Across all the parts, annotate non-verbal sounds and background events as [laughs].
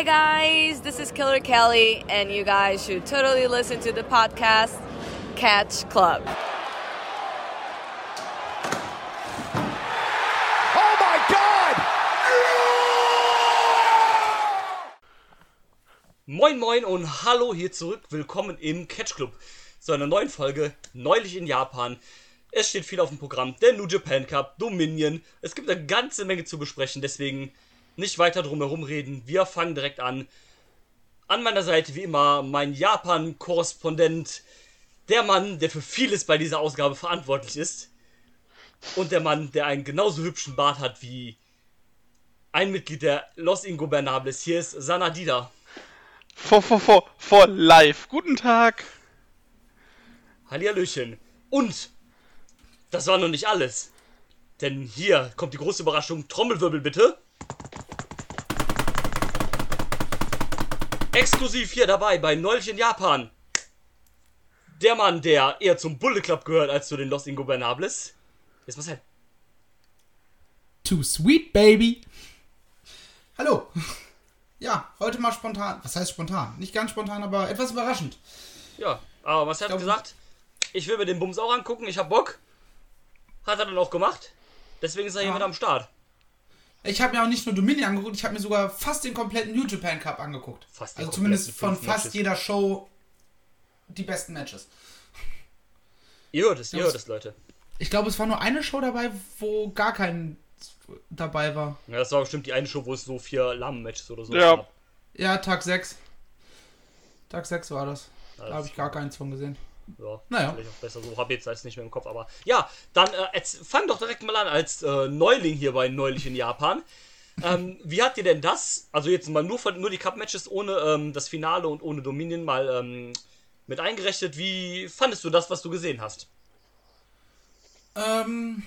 Hi, guys. This is Killer Kelly, and you guys should totally listen to the podcast Catch Club. Oh my God! Moin Moin und hallo hier zurück. Willkommen im Catch Club zu einer neuen Folge. Neulich in Japan. Es steht viel auf dem Programm. Der New Japan Cup, Dominion. Es gibt eine ganze Menge zu besprechen. Deswegen nicht weiter drum herum reden. Wir fangen direkt an. An meiner Seite wie immer mein Japan-Korrespondent. Der Mann, der für vieles bei dieser Ausgabe verantwortlich ist. Und der Mann, der einen genauso hübschen Bart hat wie ein Mitglied der Los Ingobernables. Hier ist Sanadida. For, for, for, for live. Guten Tag. Hallihallöchen. Und das war noch nicht alles. Denn hier kommt die große Überraschung. Trommelwirbel bitte. Exklusiv hier dabei bei Neulich in Japan. Der Mann, der eher zum Bulle Club gehört als zu den Los Ingobernables. Jetzt was halt. Too sweet, baby. Hallo. Ja, heute mal spontan. Was heißt spontan? Nicht ganz spontan, aber etwas überraschend. Ja, aber was hat gesagt? Ich will mir den Bums auch angucken, ich hab Bock. Hat er dann auch gemacht. Deswegen ist er hier Ja. wieder am Start. Ich habe mir auch nicht nur Dominion angeguckt, ich habe mir sogar fast den kompletten New Japan Cup angeguckt. Fast also zumindest von fast Matches. jeder Show die besten Matches. Ihr hört es, ihr Ja, hört es, Leute. Ich glaube, es war nur eine Show dabei, wo gar kein dabei war. Ja, das war bestimmt die eine Show, wo es so vier Lahmen-Matches oder so Ja. gab. Ja, Tag 6. Tag 6 war das. Ja, Da habe ich gar keins von gesehen. Ja, Naja. vielleicht auch besser so. Hab jetzt jetzt nicht mehr im Kopf, aber ja, dann äh, jetzt fang doch direkt mal an als äh, Neuling hier bei Neulich in Japan. Ähm, wie hat dir denn das, also jetzt mal nur, von, nur die Cup-Matches ohne ähm, das Finale und ohne Dominion mal ähm, mit eingerechnet, wie fandest du das, was du gesehen hast? Ähm,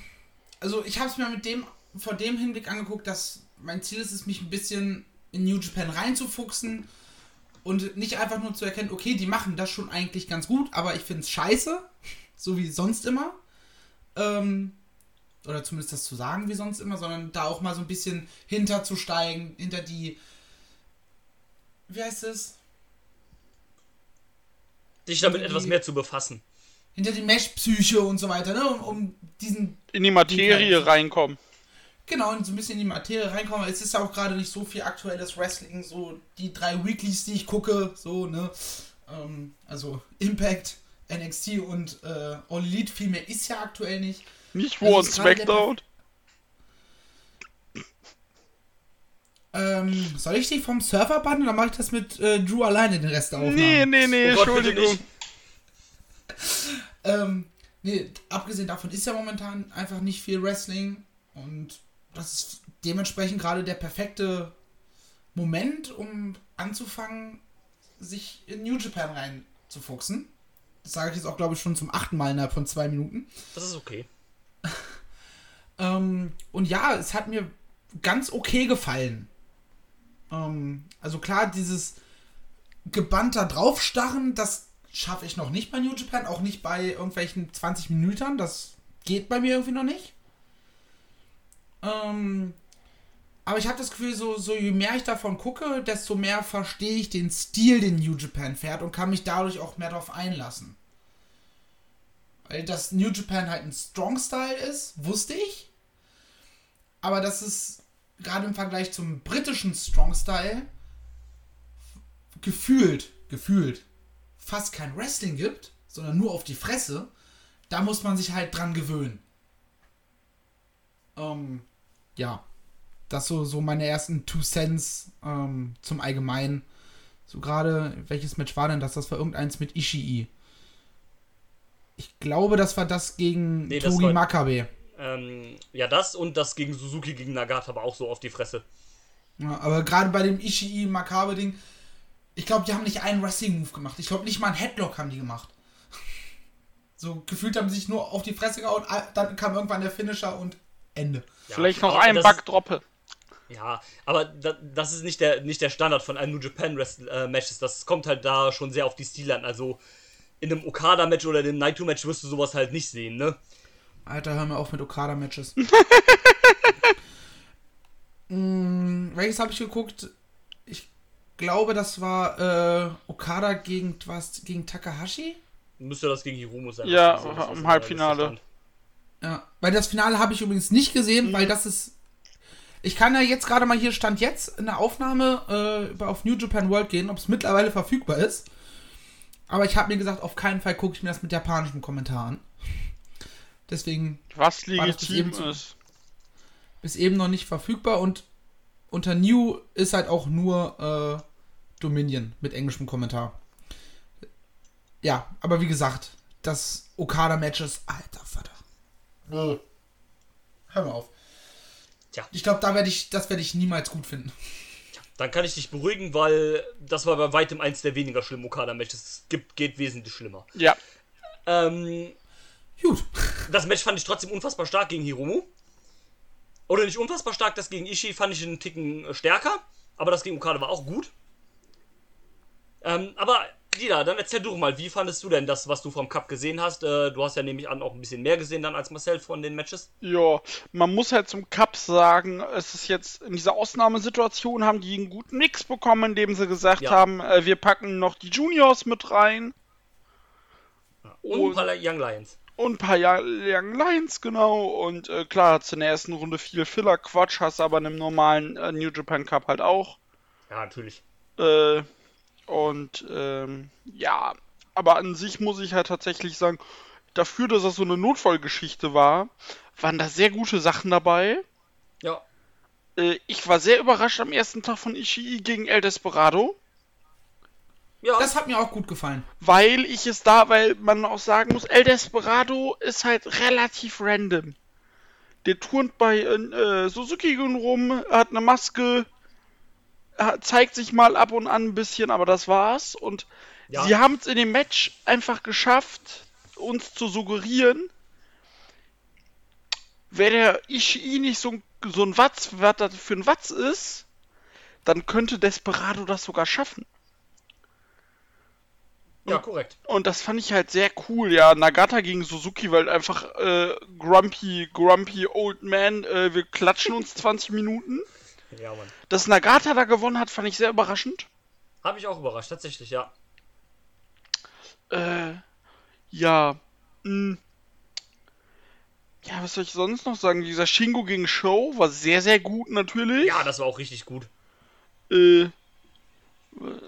also ich habe es mir mit dem vor dem Hinblick angeguckt, dass mein Ziel ist es, mich ein bisschen in New Japan reinzufuchsen und nicht einfach nur zu erkennen, okay, die machen das schon eigentlich ganz gut, aber ich finde es scheiße, so wie sonst immer. Ähm, oder zumindest das zu sagen wie sonst immer, sondern da auch mal so ein bisschen hinterzusteigen, hinter die, wie heißt es? Dich damit Die- etwas mehr zu befassen. Hinter die Mesh-Psyche und so weiter, ne? Um, um diesen In die Materie reinkommen. Genau, und so ein bisschen in die Materie reinkommen. Es ist ja auch gerade nicht so viel aktuelles Wrestling, so die drei Weeklies, die ich gucke, so, ne? Ähm, also Impact, NXT und äh, All Elite, viel mehr ist ja aktuell nicht. Nicht und gerade der Smackdown. Ähm, soll ich dich vom Surfer bannen oder mache ich das mit äh, Drew alleine den Rest Aufnahme? Nee, nee, nee, Oh Gott, Entschuldigung. [laughs] Ähm, nee, abgesehen davon ist ja momentan einfach nicht viel Wrestling und das ist dementsprechend gerade der perfekte Moment, um anzufangen, sich in New Japan reinzufuchsen. Das sage ich jetzt auch, glaube ich, schon zum achten Mal innerhalb von zwei Minuten. Das ist okay. [laughs] Ähm, und ja, es hat mir ganz okay gefallen. Ähm, also klar, dieses gebannter draufstarren, das schaffe ich noch nicht bei New Japan, auch nicht bei irgendwelchen 20 Minuten, das geht bei mir irgendwie noch nicht. Ähm, aber ich habe das Gefühl, so, so je mehr ich davon gucke, desto mehr verstehe ich den Stil, den New Japan fährt und kann mich dadurch auch mehr darauf einlassen. Weil das New Japan halt ein Strong Style ist, wusste ich. Aber dass es gerade im Vergleich zum britischen Strong Style gefühlt, gefühlt fast kein Wrestling gibt, sondern nur auf die Fresse, da muss man sich halt dran gewöhnen. Ähm, ja. Das so, so meine ersten Two Cents ähm, zum Allgemeinen. So gerade, welches Match war denn das? Das war irgendeins mit Ishii. Ich glaube, das war das gegen Nee, Togi war- Makabe. Ähm, ja, das und das gegen Suzuki gegen Nagata war auch so auf die Fresse. Ja, aber gerade bei dem Ishii Makabe Ding, ich glaube, die haben nicht einen Wrestling Move gemacht. Ich glaube nicht mal einen Headlock haben die gemacht. [laughs] So gefühlt haben sie sich nur auf die Fresse gehauen, dann kam irgendwann der Finisher und Ende. Ja, Vielleicht noch aber ein das Backdroppe. Ist, ja, aber da, das ist nicht der, nicht der Standard von einem New Japan äh, Matches. Das kommt halt da schon sehr auf die Stile an. Also in einem Okada-Match oder dem Naito-Match wirst du sowas halt nicht sehen, ne? Alter, hör mir auf mit Okada-Matches. [laughs] mm, welches habe ich geguckt? Ich glaube, das war äh, Okada gegen was gegen Takahashi. Müsste das gegen Hiromu sein. Ja, im in Halbfinale. Ja, weil das Finale habe ich übrigens nicht gesehen, weil das ist. Ich kann ja jetzt gerade mal hier stand jetzt in der Aufnahme äh, über- auf New Japan World gehen, ob es mittlerweile verfügbar ist. Aber ich habe mir gesagt, auf keinen Fall gucke ich mir das mit japanischem Kommentar an. Deswegen Was das bis legitim eben ist. ist eben noch nicht verfügbar und unter New ist halt auch nur äh, Dominion mit englischem Kommentar. Ja, aber wie gesagt, das Okada-Match ist alter Vater. Hör mal auf. Tja. Ich glaube, da werde ich, das werde ich niemals gut finden. Dann kann ich dich beruhigen, weil das war bei weitem eins der weniger schlimmen Okada-Matches. Es gibt, geht wesentlich schlimmer. Ja. Ähm, Gut. das Match fand ich trotzdem unfassbar stark gegen Hiromu. Oder nicht unfassbar stark, das gegen Ishii fand ich einen Ticken stärker. Aber das gegen Okada war auch gut. Ähm, aber, Dida, dann erzähl du mal, wie fandest du denn das, was du vom Cup gesehen hast? Äh, du hast ja nämlich an auch ein bisschen mehr gesehen dann als Marcel von den Matches. Ja, man muss halt zum Cup sagen, es ist jetzt in dieser Ausnahmesituation haben die einen guten Mix bekommen, indem sie gesagt Ja. haben, äh, wir packen noch die Juniors mit rein Und Und- ein paar Young Lions. und ein paar Young Lions, genau. Und äh, klar, hat's in der ersten Runde viel Filler-Quatsch, hast aber in einem normalen äh, New Japan Cup halt auch. Ja, natürlich. Äh, und ähm, ja, aber an sich muss ich halt tatsächlich sagen, dafür, dass das so eine Notfallgeschichte war, waren da sehr gute Sachen dabei. Ja. Äh, ich war sehr überrascht am ersten Tag von Ishii gegen El Desperado, Ja, Das hat mir auch gut gefallen. weil ich es da, weil man auch sagen muss, El Desperado ist halt relativ random. Der turnt bei äh, Suzuki rum, hat eine Maske, zeigt sich mal ab und an ein bisschen, aber das war's. Und Ja. sie haben es in dem Match einfach geschafft, uns zu suggerieren, wäre der Ishii nicht so, ein- so ein Watz, was das für ein Watz ist, dann könnte Desperado das sogar schaffen. ja, korrekt. Und das fand ich halt sehr cool, ja. Nagata gegen Suzuki, weil einfach äh, Grumpy, Grumpy Old Man, äh, wir klatschen uns 20 Minuten. Ja, Mann. Dass Nagata da gewonnen hat, fand ich sehr überraschend. Habe ich auch überrascht, tatsächlich, ja. Äh, ja. Mh. Ja, was soll ich sonst noch sagen? Dieser Shingo gegen Show war sehr, sehr gut natürlich. Ja, das war auch richtig gut. Äh,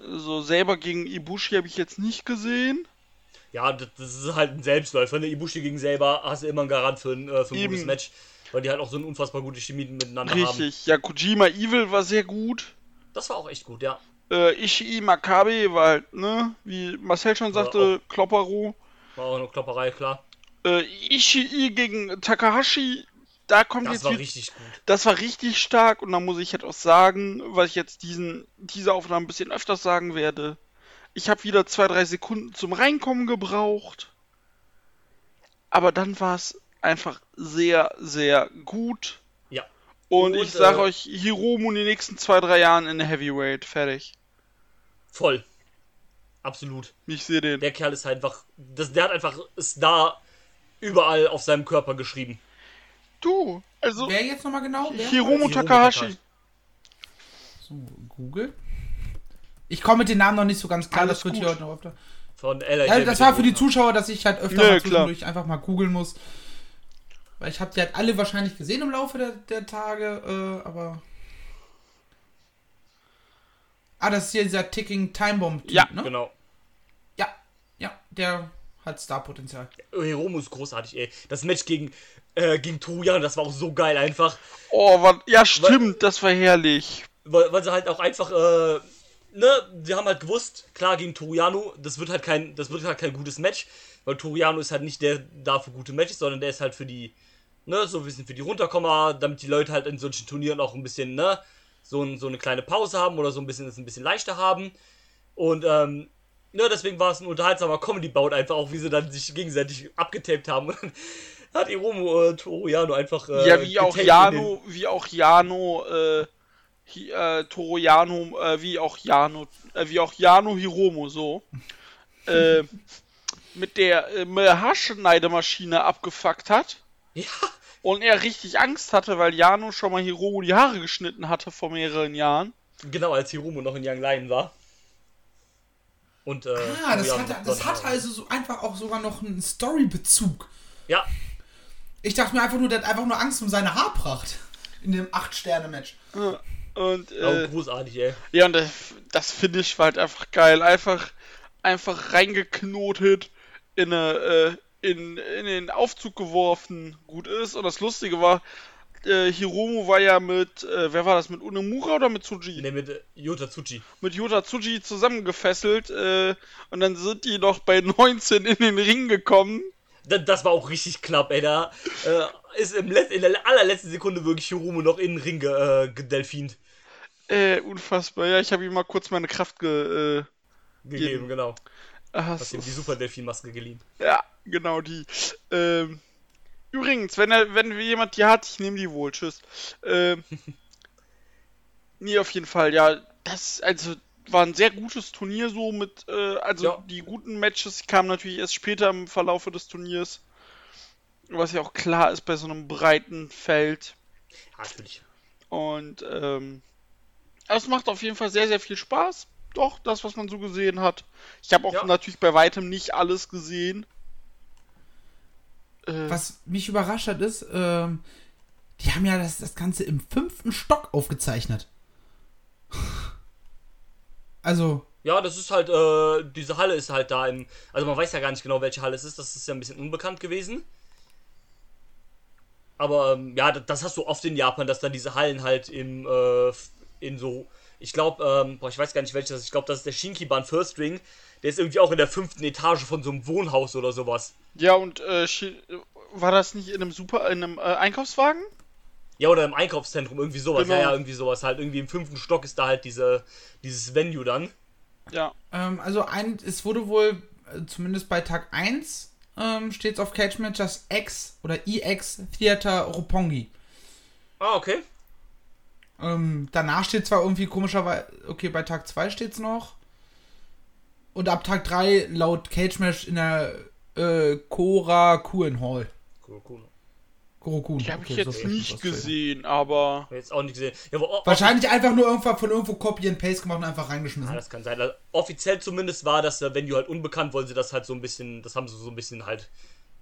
so selber gegen Ibushi habe ich jetzt nicht gesehen. Ja, das, ist halt ein Selbstläufer. Ne? Ibushi gegen selber hast du immer einen Garant für ein, äh, für ein Eben. gutes Match. Weil die halt auch so eine unfassbar gute Chemie miteinander haben. Richtig. Ja, Kojima Evil war sehr gut. Das war auch echt gut, ja. Äh, Ishii Makabe war halt, ne, wie Marcel schon sagte, Kloppero. War auch eine Klopperei, klar. Äh, Ishii gegen Takahashi, da kommt Das jetzt war wieder- richtig gut. das war richtig stark und da muss ich halt auch sagen, was ich jetzt diesen, diese Aufnahme ein bisschen öfters sagen werde. Ich habe wieder zwei, drei Sekunden zum Reinkommen gebraucht. Aber dann war es einfach sehr, sehr gut. Ja. Und, Und, ich sage äh, euch, Hiromu in den nächsten zwei, drei Jahren in der Heavyweight. Fertig. Voll. Absolut. Ich sehe den. Der Kerl ist halt einfach. Das, der hat einfach Star überall auf seinem Körper geschrieben. Du, also Wer jetzt nochmal genau? Wer? Hiromu Takahashi. So, Google. Ich komme mit den Namen noch nicht so ganz klar, Alles das wird gut. hier heute noch öfter. Von LA. Ja, das war für die Zuschauer, dass ich halt öfter Ja, mal klar. zwischendurch einfach mal googeln muss. Weil ich habe die halt alle wahrscheinlich gesehen im Laufe der, der Tage, äh, aber. Ah, das ist hier dieser Ticking Time Bomb, -Typ, Ja, ne? Genau. Ja, ja, der hat Star-Potenzial. Hiromu ist großartig, ey. Das Match gegen, äh, gegen Toruyan, das war auch so geil einfach. Oh, was, ja stimmt, das war herrlich. Weil, weil sie halt auch einfach, äh, ne, sie haben halt gewusst, klar gegen Toriano, das wird halt kein, das wird halt kein gutes Match, weil Toriano ist halt nicht der da für gute Matches, sondern der ist halt für die, ne, so ein bisschen für die Runterkommer, damit die Leute halt in solchen Turnieren auch ein bisschen, ne, so, ein, so eine kleine Pause haben oder so ein bisschen es ein bisschen leichter haben. Und, ähm, ne, deswegen war es ein unterhaltsamer Comedy-Bout einfach auch, wie sie dann sich gegenseitig abgetaped haben. [laughs] Und dann hat Hiromu äh, Toriano einfach, äh, ja, wie auch Jano, wie auch Jano, äh, Hi, äh, Toro Jano, äh, wie auch Jano, äh, wie auch Jano Hiromo, so, äh, mit der äh, Haarschneidemaschine abgefuckt hat. Ja, Und er richtig Angst hatte, weil Jano schon mal Hiromo die Haare geschnitten hatte vor mehreren Jahren. Genau, als Hiromu noch in Young Lion war. Und, äh, Ah, das ja, hat, das hat also so einfach auch sogar noch einen Story-Bezug. Ja, Ich dachte mir einfach nur, der hat einfach nur Angst um seine Haarpracht. In dem 8-Sterne-Match. Und oh, äh, großartig, ey. ja, und das, das Finish war halt einfach geil. Einfach, einfach reingeknotet, in, eine, äh, in, in den Aufzug geworfen, gut ist. Und das Lustige war, äh, Hiromu war ja mit, äh, wer war das, mit Unemura oder mit Tsuji? Ne, mit äh, Yota Tsuchi. Mit Yota Tsuji zusammengefesselt äh, und dann sind die noch bei 19 in den Ring gekommen. Da- Das war auch richtig knapp, ey. Da äh, ist im Let in der allerletzten Sekunde wirklich Hiromu noch in den Ring ge äh, gedelfint Äh, unfassbar. Ja, ich habe ihm mal kurz meine Kraft ge... Äh, gegeben, genau. Ah, Hast so- ihm die Super Delfin-Maske geliehen. Ja, genau die. Ähm, übrigens, wenn er, wenn jemand die hat, ich nehme die wohl. Tschüss. Ähm, [laughs] nee, auf jeden Fall, ja. Das, also, war ein sehr gutes Turnier so mit, äh, also Ja. die guten Matches kamen natürlich erst später im Verlaufe des Turniers. Was ja auch klar ist bei so einem breiten Feld. Ja, natürlich. Und ähm, es macht auf jeden Fall sehr, sehr viel Spaß. Doch, das, was man so gesehen hat. Ich habe auch Ja. natürlich bei weitem nicht alles gesehen. Äh, Was mich überrascht hat, ist, ähm, die haben ja das, das Ganze im fünften Stock aufgezeichnet. [laughs] Also, Ja, das ist halt, äh, diese Halle ist halt da im. Also man weiß ja gar nicht genau, welche Halle es ist. Das ist ja ein bisschen unbekannt gewesen. Aber ähm, ja, das, das hast du oft in Japan, dass dann diese Hallen halt im, äh, in so. Ich glaube, ähm, boah, ich weiß gar nicht welches das ist. Ich glaube, das ist der Shinkiban First Ring. Der ist irgendwie auch in der fünften Etage von so einem Wohnhaus oder sowas. ja, und äh, war das nicht in einem Super, in einem äh, Einkaufswagen? Ja, oder im Einkaufszentrum, irgendwie sowas. Genau. Ja, ja, irgendwie sowas. Halt irgendwie im fünften Stock ist da halt diese, dieses Venue dann. Ja. ähm, also ein, es wurde wohl, äh, zumindest bei Tag 1, ähm, steht es auf Cage Match das X oder EX Theater Roppongi. Ah, okay. Ähm, danach steht zwar irgendwie komischerweise, okay, bei Tag 2 steht es noch. Und ab Tag 3 laut Cage Match in der äh, Kora Kuhn Hall. Cool. Korokun. Die habe Okay, ich jetzt nicht gesehen, aber. Hab ich jetzt auch nicht gesehen. Ja, aber, Wahrscheinlich einfach nur irgendwann von irgendwo Copy and Paste gemacht und einfach Ja, reingeschmissen. das kann sein. Also, offiziell zumindest war das, äh, wenn du halt unbekannt, wollen sie das halt so ein bisschen, das haben sie so ein bisschen halt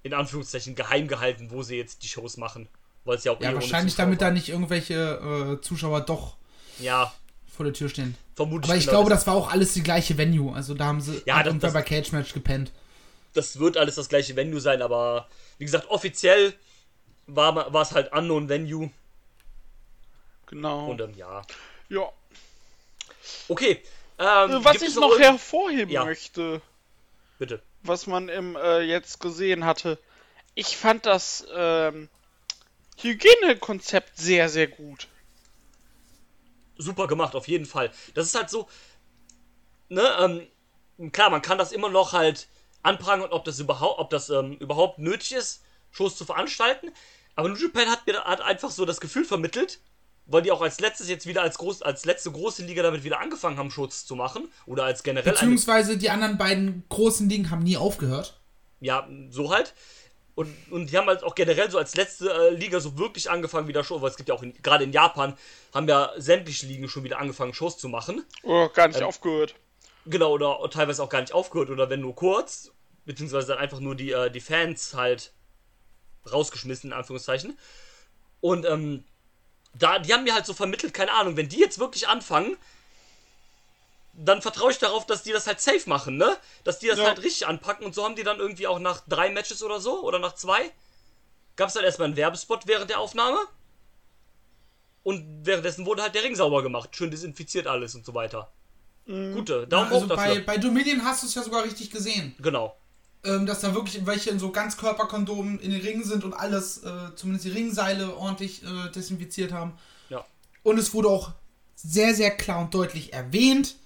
in Anführungszeichen geheim gehalten, wo sie jetzt die Shows machen. Weil es ja auch eh ja, ohne wahrscheinlich damit war. da nicht irgendwelche äh, Zuschauer doch Ja, vor der Tür stehen. vermutlich. Aber ich genau glaube, das war auch alles die gleiche Venue. Also da haben sie Ja, das- bei Cage Match gepennt. das wird alles das gleiche Venue sein, aber wie gesagt, offiziell war war es halt Unknown Venue Genau. und ähm, ja. ja. Okay. Ähm, Äh, Was ich noch irgend- hervorheben Ja. möchte, Bitte. was man im äh, jetzt gesehen hatte, ich fand das ähm, Hygienekonzept sehr, sehr gut. super gemacht, auf jeden Fall. Das ist halt so, ne, ähm, klar, man kann das immer noch halt anprangern, ob das überhaupt, ob das ähm, überhaupt nötig ist, Shows zu veranstalten. Aber New Japan hat mir hat einfach so das Gefühl vermittelt, weil die auch als letztes jetzt wieder als groß, als letzte große Liga damit wieder angefangen haben, Shows zu machen. Oder als generell Beziehungsweise die anderen beiden großen Ligen haben nie aufgehört. ja, so halt. Und, und die haben halt auch generell so als letzte äh, Liga so wirklich angefangen, wieder Shows, weil es gibt ja auch gerade in Japan, haben ja sämtliche Ligen schon wieder angefangen, Shows zu machen. Oh, gar nicht Ähm, aufgehört. Genau, oder teilweise auch gar nicht aufgehört oder wenn nur kurz, beziehungsweise dann einfach nur die, äh, die Fans halt rausgeschmissen, in Anführungszeichen. Und ähm, da, die haben mir halt so vermittelt, keine Ahnung, wenn die jetzt wirklich anfangen, dann vertraue ich darauf, dass die das halt safe machen, ne? Dass die das Ja. halt richtig anpacken und so haben die dann irgendwie auch nach drei Matches oder so oder nach zwei, gab es dann erstmal einen Werbespot während der Aufnahme. Und währenddessen wurde halt der Ring sauber gemacht, schön desinfiziert alles und so weiter. Gute, Daumen also hoch bei, dafür. bei Dominion hast du es ja sogar richtig gesehen. Genau. Ähm, dass da wirklich welche in so Ganzkörperkondomen in den Ringen sind und alles, äh, zumindest die Ringseile ordentlich äh, desinfiziert haben. Ja. Und es wurde auch sehr, sehr klar und deutlich erwähnt,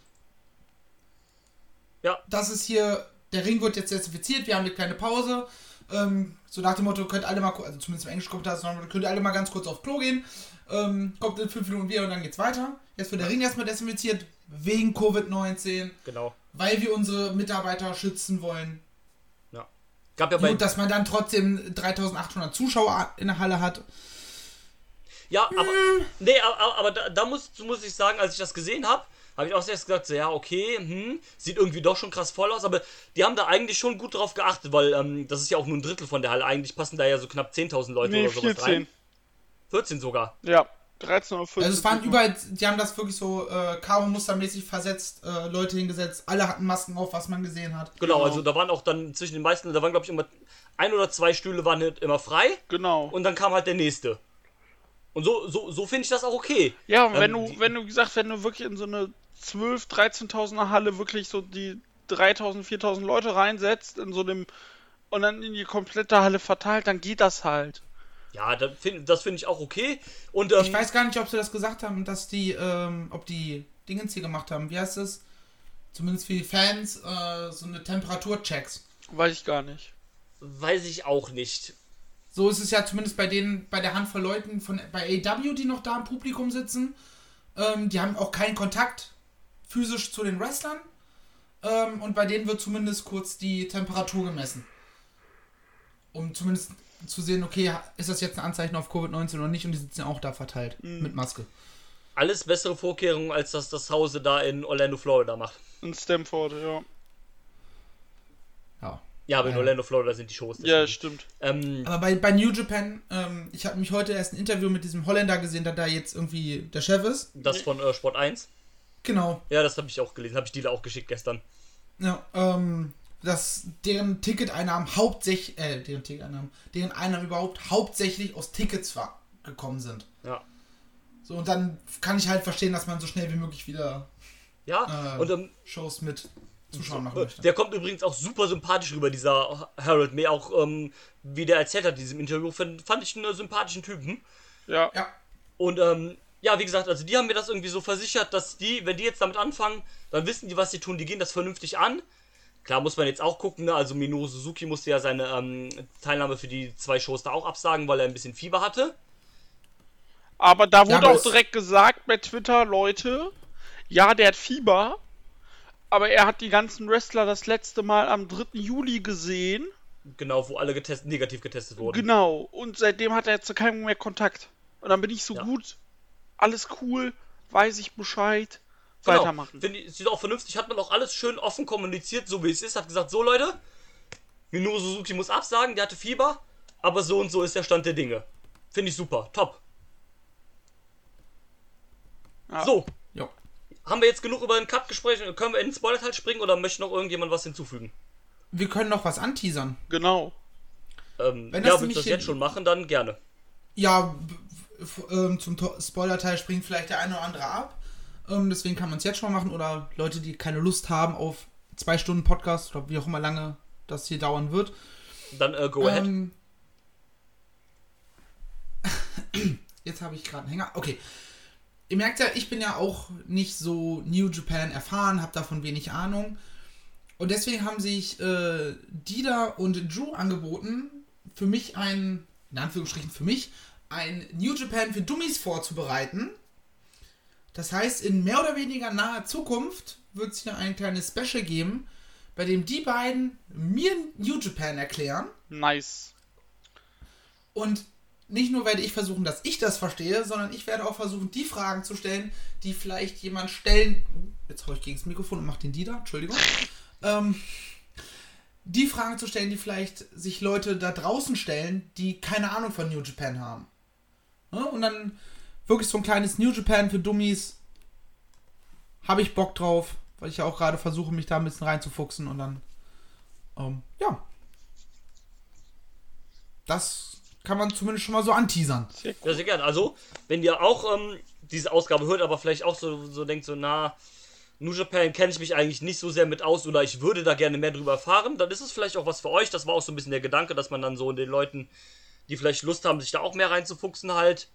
Ja. dass es hier, der Ring wird jetzt desinfiziert, wir haben eine kleine Pause. Ähm, so nach dem Motto, könnt alle mal, also zumindest im englischen Kommentar, sondern könnt ihr alle mal ganz kurz aufs Klo gehen. Ähm, kommt in fünf Minuten wieder und dann geht's weiter. Jetzt wird der Ring erstmal desinfiziert, wegen Covid-19, Genau. weil wir unsere Mitarbeiter schützen wollen. Ja. Gab ja bei. Gut, dass man dann trotzdem 3800 Zuschauer in der Halle hat. Ja, aber, nee, aber, aber da, da muss, muss ich sagen, als ich das gesehen habe, habe ich auch erst gesagt, so, ja, okay, hm, sieht irgendwie doch schon krass voll aus, aber die haben da eigentlich schon gut drauf geachtet, weil ähm, das ist ja auch nur ein Drittel von der Halle. Eigentlich passen da ja so knapp 10.000 Leute Nee, oder sowas 14. rein. 14 sogar. Ja, 13 oder 14. Also es waren überall, die haben das wirklich so äh, Karo-mustermäßig versetzt, äh, Leute hingesetzt, alle hatten Masken auf, was man gesehen hat. Genau, Genau. also da waren auch dann zwischen den meisten, da waren glaube ich immer ein oder zwei Stühle waren halt immer frei Genau. und dann kam halt der nächste. Und so, so, so finde ich das auch okay. Ja, und wenn Ähm, du, wenn du gesagt, wenn du wirklich in so eine 12, 13.000er Halle wirklich so die 3.000, 4.000 Leute reinsetzt in so einem und dann in die komplette Halle verteilt, dann geht das halt. Ja, da find, das finde ich auch okay. Und ähm, Ich weiß gar nicht, ob sie das gesagt haben, dass die, ähm, ob die Dingens hier gemacht haben. Wie heißt es? Zumindest für die Fans, äh, so eine Temperaturchecks. Weiß ich gar nicht. weiß ich auch nicht. So ist es ja zumindest bei denen, bei der Handvoll Leuten von bei AW, die noch da im Publikum sitzen. Ähm, die haben auch keinen Kontakt physisch zu den Wrestlern. Ähm, und bei denen wird zumindest kurz die Temperatur gemessen. Um zumindest zu sehen, okay, ist das jetzt ein Anzeichen auf Covid-19 oder nicht? Und die sitzen ja auch da verteilt. Mit Maske. Alles bessere Vorkehrungen, als das das Hause da in Orlando, Florida macht. In Stamford, ja. Ja. Ja, aber in Ja. Orlando, Florida sind die Shows. Ja, deswegen. stimmt. ähm, Aber bei, bei New Japan, ähm, ich habe mich heute erst ein Interview mit diesem Holländer gesehen, der da jetzt irgendwie der Chef ist. das von äh, Sport 1. Genau. Ja, das habe ich auch gelesen. Habe ich dir auch geschickt gestern. Ja, ähm, dass deren Ticketeinnahmen hauptsächlich, äh, deren Ticketeinnahmen, deren Einnahmen überhaupt hauptsächlich aus Tickets war, gekommen sind. Ja. So, und dann kann ich halt verstehen, dass man so schnell wie möglich wieder Ja, Äh, und ähm, Shows mit Zuschauern machen möchte. der kommt übrigens auch super sympathisch rüber, dieser Harold May. Auch ähm, wie der erzählt hat in diesem Interview, fand, fand ich einen sympathischen Typen. Ja. Ja, Und ähm, ja, wie gesagt, also die haben mir das irgendwie so versichert, dass die, wenn die jetzt damit anfangen, dann wissen die, was sie tun. Die gehen das vernünftig an. Klar muss man jetzt auch gucken, ne? also Minoru Suzuki musste ja seine ähm, Teilnahme für die zwei Shows da auch absagen, weil er ein bisschen Fieber hatte. Aber da wurde aber auch direkt gesagt bei Twitter, Leute, ja, der hat Fieber, aber er hat die ganzen Wrestler das letzte Mal am 3. Juli gesehen. Genau, wo alle getest negativ getestet wurden. Genau. Und seitdem hat er jetzt zu keinem mehr Kontakt. Und dann bin ich so Ja. gut, alles cool, weiß ich Bescheid, Genau. weitermachen. Finde ich, sieht auch vernünftig, hat man auch alles schön offen kommuniziert, so wie es ist. Hat gesagt, so Leute, Minoru Suzuki muss absagen, der hatte Fieber, aber so und so ist der Stand der Dinge. Finde ich super, top. Ja. So. Haben wir jetzt genug über den Cut gesprochen? Können wir in den Spoiler-Teil springen oder möchte noch irgendjemand was hinzufügen? Wir können noch was anteasern. Genau. Ähm, Wenn ja, das willst du das jetzt schon machen, dann gerne. Ja, ähm, zum Spoiler-Teil springt vielleicht der eine oder andere ab. Ähm, deswegen kann man es jetzt schon machen. Oder Leute, die keine Lust haben auf zwei Stunden Podcast oder wie auch immer lange das hier dauern wird. Dann äh, go ahead. Ähm, [coughs] jetzt habe ich gerade einen Hänger. Okay. Ihr merkt ja, ich bin ja auch nicht so New Japan erfahren, habe davon wenig Ahnung. Und deswegen haben sich äh, Dida und Drew angeboten, für mich ein, in Anführungsstrichen für mich, ein New Japan für Dummies vorzubereiten. Das heißt, in mehr oder weniger naher Zukunft wird es hier ein kleines Special geben, bei dem die beiden mir New Japan erklären. Nice. Und nicht nur werde ich versuchen, dass ich das verstehe, sondern ich werde auch versuchen, die Fragen zu stellen, die vielleicht jemand stellen. Jetzt hau ich gegen das Mikrofon und mach den Dieter, Entschuldigung. Ähm, die Fragen zu stellen, die vielleicht sich Leute da draußen stellen, die keine Ahnung von New Japan haben. Ne? Und dann wirklich so ein kleines New Japan für Dummies. Habe ich Bock drauf, weil ich ja auch gerade versuche, mich da ein bisschen reinzufuchsen und dann. Ähm, ja. Das kann man zumindest schon mal so anteasern. Sehr Ja, sehr gerne. Also, wenn ihr auch ähm, diese Ausgabe hört, aber vielleicht auch so, so denkt, so, na, New Japan kenne ich mich eigentlich nicht so sehr mit aus oder ich würde da gerne mehr drüber erfahren, dann ist es vielleicht auch was für euch. Das war auch so ein bisschen der Gedanke, dass man dann so den Leuten, die vielleicht Lust haben, sich da auch mehr reinzufuchsen, halt,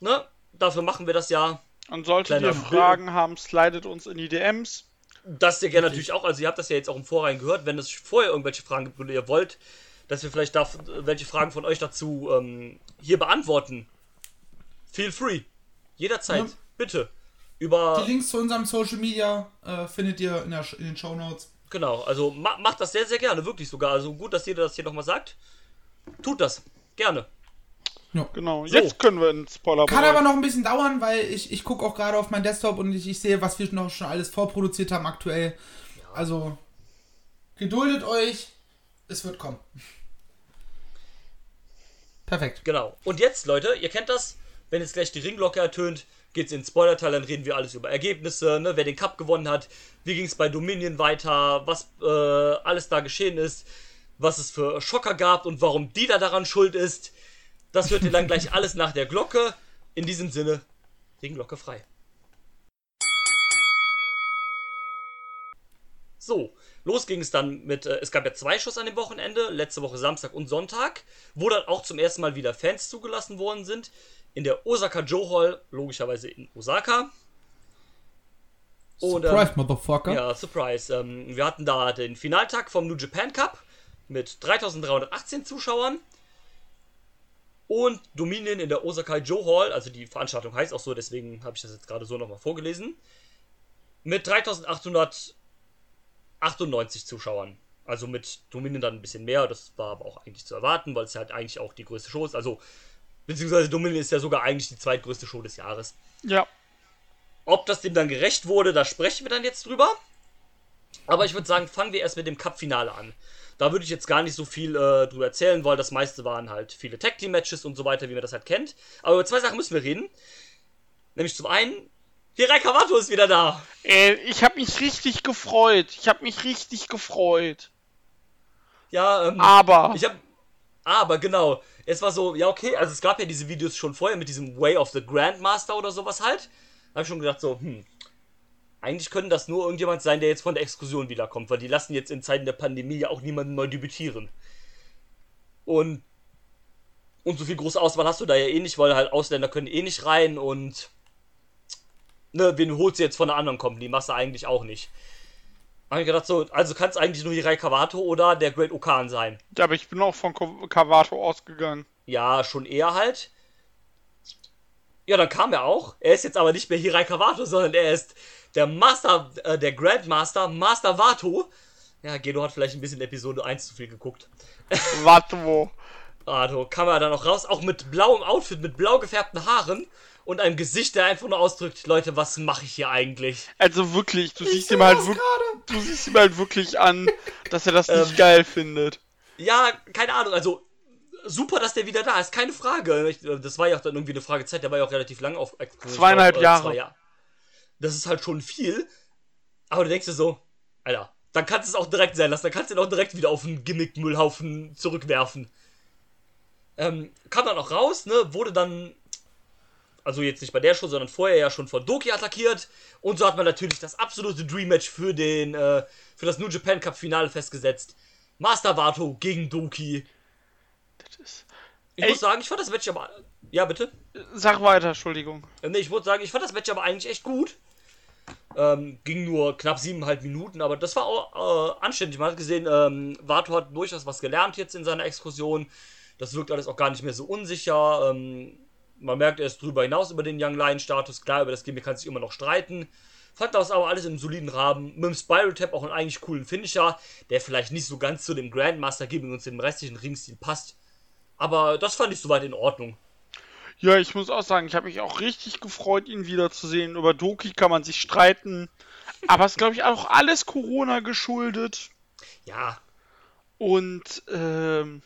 ne? Dafür machen wir das ja. Und solltet Kleiner ihr Fragen haben, slidet uns in die DMs. Das ihr gerne natürlich auch, also ihr habt das ja jetzt auch im Vorrein gehört, wenn es vorher irgendwelche Fragen gibt oder ihr wollt, dass wir vielleicht da, welche Fragen von euch dazu ähm, hier beantworten. Feel free. Jederzeit. Ja. Bitte. Über. Die Links zu unserem Social Media äh, findet ihr in, der, in den Show Notes. Genau, also ma macht das sehr, sehr gerne, wirklich sogar. Also gut, dass jeder das hier nochmal sagt. Tut das. Gerne. Genau, So. jetzt können wir ins spoiler Kann aber noch ein bisschen dauern, weil ich, ich gucke auch gerade auf meinen Desktop und ich, ich sehe, was wir noch schon alles vorproduziert haben aktuell. Also, geduldet euch, es wird kommen. Perfekt. Genau. Und jetzt, Leute, ihr kennt das, wenn jetzt gleich die Ringglocke ertönt, geht's in den Spoiler-Teil, dann reden wir alles über Ergebnisse, ne, wer den Cup gewonnen hat, wie ging's bei Dominion weiter, was äh, alles da geschehen ist, was es für Schocker gab und warum die da daran schuld ist. Das hört ihr dann gleich [laughs] alles nach der Glocke. In diesem Sinne, Ringglocke frei. So, los ging es dann mit, äh, es gab ja zwei Shows an dem Wochenende, letzte Woche Samstag und Sonntag, wo dann auch zum ersten Mal wieder Fans zugelassen worden sind. In der Osaka Joe Hall, logischerweise in Osaka. Und, ähm, Surprise, Motherfucker. ja, Surprise. Ähm, wir hatten da den Finaltag vom New Japan Cup mit 3318 Zuschauern. Und Dominion in der Osaka Joe Hall, also die Veranstaltung heißt auch so, deswegen habe ich das jetzt gerade so nochmal vorgelesen. Mit 3898 Zuschauern. Also mit Dominion dann ein bisschen mehr, das war aber auch eigentlich zu erwarten, weil es halt eigentlich auch die größte Show ist. Also, beziehungsweise Dominion ist ja sogar eigentlich die zweitgrößte Show des Jahres. Ja, Ob das dem dann gerecht wurde, da sprechen wir dann jetzt drüber. Aber ich würde sagen, fangen wir erst mit dem Cup-Finale an. Da würde ich jetzt gar nicht so viel äh, drüber erzählen, weil das meiste waren halt viele Tag-Team-Matches und so weiter, wie man das halt kennt. Aber über zwei Sachen müssen wir reden. Nämlich zum einen, Hirai Kawato ist wieder da. äh, ich habe mich richtig gefreut. Ich habe mich richtig gefreut. Ja, ähm, Aber ich habe aber genau, es war so, ja okay, also es gab ja diese Videos schon vorher mit diesem Way of the Grandmaster oder sowas halt. Da habe ich schon gedacht so, hm, eigentlich könnte das nur irgendjemand sein, der jetzt von der Exkursion wiederkommt, weil die lassen jetzt in Zeiten der Pandemie ja auch niemanden neu debütieren. Und und so viel große Auswahl hast du da ja eh nicht, weil halt Ausländer können eh nicht rein und ne, wen holst du jetzt von einer anderen Company? Machst du eigentlich auch nicht. Hab ich gedacht so, also kann es eigentlich nur Hirai Kawato oder der Great Okan sein. ja, aber ich bin auch von Kawato ausgegangen. Ja, schon eher halt. Ja, dann kam er auch. Er ist jetzt aber nicht mehr Hirai Kawato, sondern er ist der Master, äh, der Grandmaster, Master Vato. Ja, Gedo hat vielleicht ein bisschen Episode 1 zu viel geguckt. [laughs] Warte wo. Vato kam er dann auch raus, auch mit blauem Outfit, mit blau gefärbten Haaren und einem Gesicht, der einfach nur ausdrückt, Leute, was mache ich hier eigentlich? Also wirklich, du siehst sehe ihm halt wirklich, du siehst ihm halt wirklich an, dass er das nicht Ähm, geil findet. Ja, keine Ahnung, also super, dass der wieder da ist, keine Frage. Ich, äh, das war ja auch dann irgendwie eine Fragezeit, der war ja auch relativ lang auf. Zweieinhalb Ich Jahre. zwei Jahre. Das ist halt schon viel, aber du denkst dir so, Alter, dann kannst du es auch direkt sein lassen, dann kannst du ihn auch direkt wieder auf den Gimmick-Müllhaufen zurückwerfen. Ähm, kam dann auch raus, ne, wurde dann, also jetzt nicht bei der Show, sondern vorher ja schon von Doki attackiert und so hat man natürlich das absolute Dream-Match für den, äh, für das New Japan Cup-Finale festgesetzt. Master Vato gegen Doki. Das ist, Ich Ey. muss sagen, ich fand das Match aber. Ja, bitte? sag weiter, Entschuldigung. Äh, Nee, ich würde sagen, ich fand das Match aber eigentlich echt gut. Ähm, ging nur knapp siebeneinhalb Minuten, aber das war auch äh, anständig. Man hat gesehen, ähm, Vato hat durchaus was gelernt jetzt in seiner Exkursion. Das wirkt alles auch gar nicht mehr so unsicher. Ähm, man merkt, er ist drüber hinaus über den Young Lion-Status. Klar, über das Gimmick kann sich immer noch streiten. Fand das aber alles im soliden Rahmen. Mit dem Spiral Tap auch einen eigentlich coolen Finisher, der vielleicht nicht so ganz zu dem Grandmaster Gimmick und zu dem restlichen Ringstil passt. Aber das fand ich soweit in Ordnung. Ja, ich muss auch sagen, ich habe mich auch richtig gefreut, ihn wiederzusehen. Über Doki kann man sich streiten. Aber es ist, glaube ich, auch alles Corona geschuldet. Ja, Und, ähm.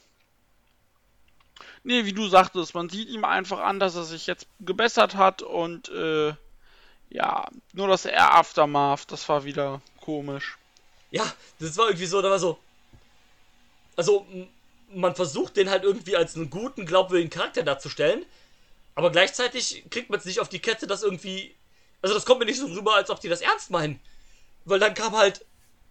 Nee, wie du sagtest, man sieht ihm einfach an, dass er sich jetzt gebessert hat und, äh. Ja, nur das R Aftermath, das war wieder komisch. Ja, das war irgendwie so, da war so. Also, man versucht den halt irgendwie als einen guten, glaubwürdigen Charakter darzustellen, aber gleichzeitig kriegt man es nicht auf die Kette, dass irgendwie. Also, das kommt mir nicht so rüber, als ob die das ernst meinen. Weil dann kam halt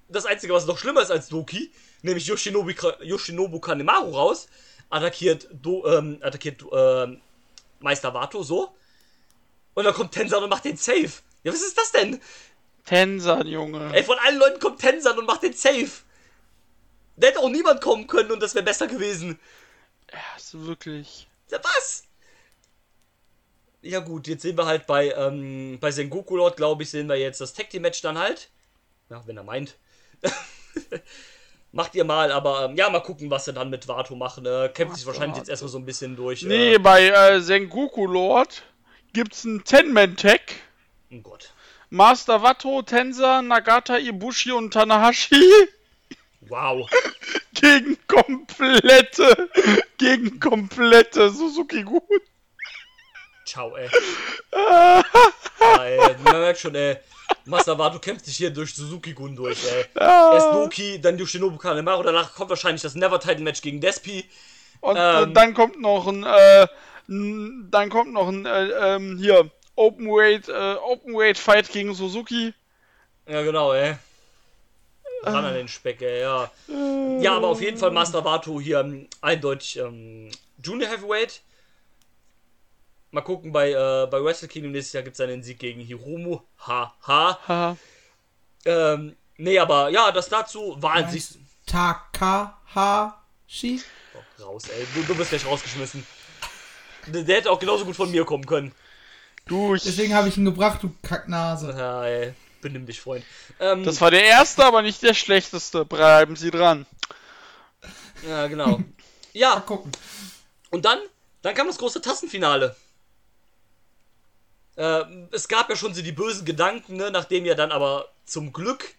das Einzige, was noch schlimmer ist als Doki, nämlich Yoshinobu, Yoshinobu Kanemaru raus, attackiert, Do, ähm, attackiert ähm, Meister Vato so. Und dann kommt Tensan und macht den Safe. Ja, was ist das denn? Tensan, Junge. Ey, von allen Leuten kommt Tensan und macht den Safe. Da hätte auch niemand kommen können und das wäre besser gewesen. Ja, ist wirklich. Ja, was? Ja gut, jetzt sehen wir halt bei, ähm, bei Sengoku Lord, glaube ich, sehen wir jetzt das Tag Team Match dann halt. Ja, wenn er meint. [laughs] macht ihr mal, aber ähm, ja, mal gucken, was sie dann mit Vato machen. Äh, kämpft sich wahrscheinlich Vato. jetzt erstmal so ein bisschen durch. Nee, Äh, bei äh, Sengoku Lord gibt's einen Ten-Man-Tag. oh Gott. Master Watto, Tensa, Nagata, Ibushi und Tanahashi Wow. [laughs] gegen komplette, gegen komplette Suzuki-Gun. Ciao, ey. [laughs] ja, ey. Man merkt schon, ey. Master Vato kämpft sich hier durch Suzuki-Gun durch, ey. Erst Loki, dann Yoshinobu Kanemaru, danach kommt wahrscheinlich das Never-Title-Match gegen Despi. Und Ähm. äh, dann kommt noch ein, äh, dann kommt noch ein, äh, ähm, hier, Openweight, äh, Openweight Fight gegen Suzuki. Ja, genau, ey. Ran an den Speck, ey, ja. Ja, aber auf jeden Fall Master Vato hier ähm, eindeutig ähm, Junior Heavyweight. Mal gucken, bei, äh, bei Wrestle Kingdom nächstes Jahr gibt es einen Sieg gegen Hiromu. Ha, ha. Haha. Ähm, nee, aber ja, das dazu war an sich. Takahashi. Oh, raus, ey. Du, du bist gleich rausgeschmissen. Der, der hätte auch genauso gut von mir kommen können. Du, ich, Deswegen habe ich ihn gebracht, du Kacknase. Ja, ey. Benimm dich, Freund. Ähm, das war der erste, aber nicht der schlechteste. Bleiben Sie dran. ja, genau. Mal Ja, gucken. und dann, dann kam das große Tassenfinale. Äh, es gab ja schon so die bösen Gedanken, ne, nachdem ja dann aber zum Glück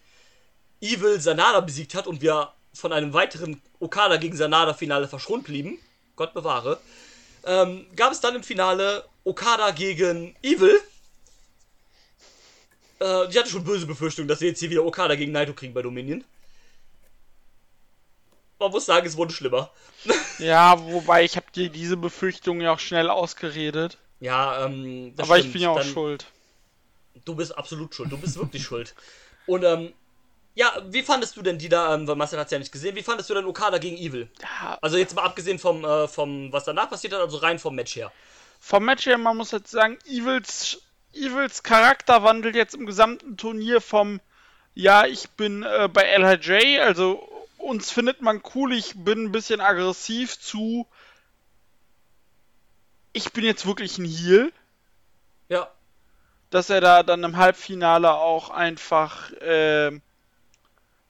Evil Sanada besiegt hat und wir von einem weiteren Okada gegen Sanada Finale verschont blieben. Gott bewahre. Ähm, gab es dann im Finale Okada gegen Evil. Äh, ich hatte schon böse Befürchtungen, dass wir jetzt hier wieder Okada gegen Naito kriegen bei Dominion. Man muss sagen, es wurde schlimmer. Ja, wobei ich habe dir diese Befürchtung ja auch schnell ausgeredet. Ja, ähm, das aber ich stimmt. bin ja auch Dann- schuld. Du bist absolut schuld. Du bist wirklich [laughs] schuld. Und, ähm, ja, wie fandest du denn die da, ähm, weil Marcel hat ja nicht gesehen, wie fandest du denn Okada gegen Evil? Ja, Also jetzt mal abgesehen vom, äh, vom, was danach passiert hat, also rein vom Match her. vom Match her, man muss jetzt sagen, Evils, Evils Charakter wandelt jetzt im gesamten Turnier vom Ja, ich bin äh, bei LHJ, also uns findet man cool, ich bin ein bisschen aggressiv zu ich bin jetzt wirklich ein Heal, Ja, dass er da dann im Halbfinale auch einfach äh,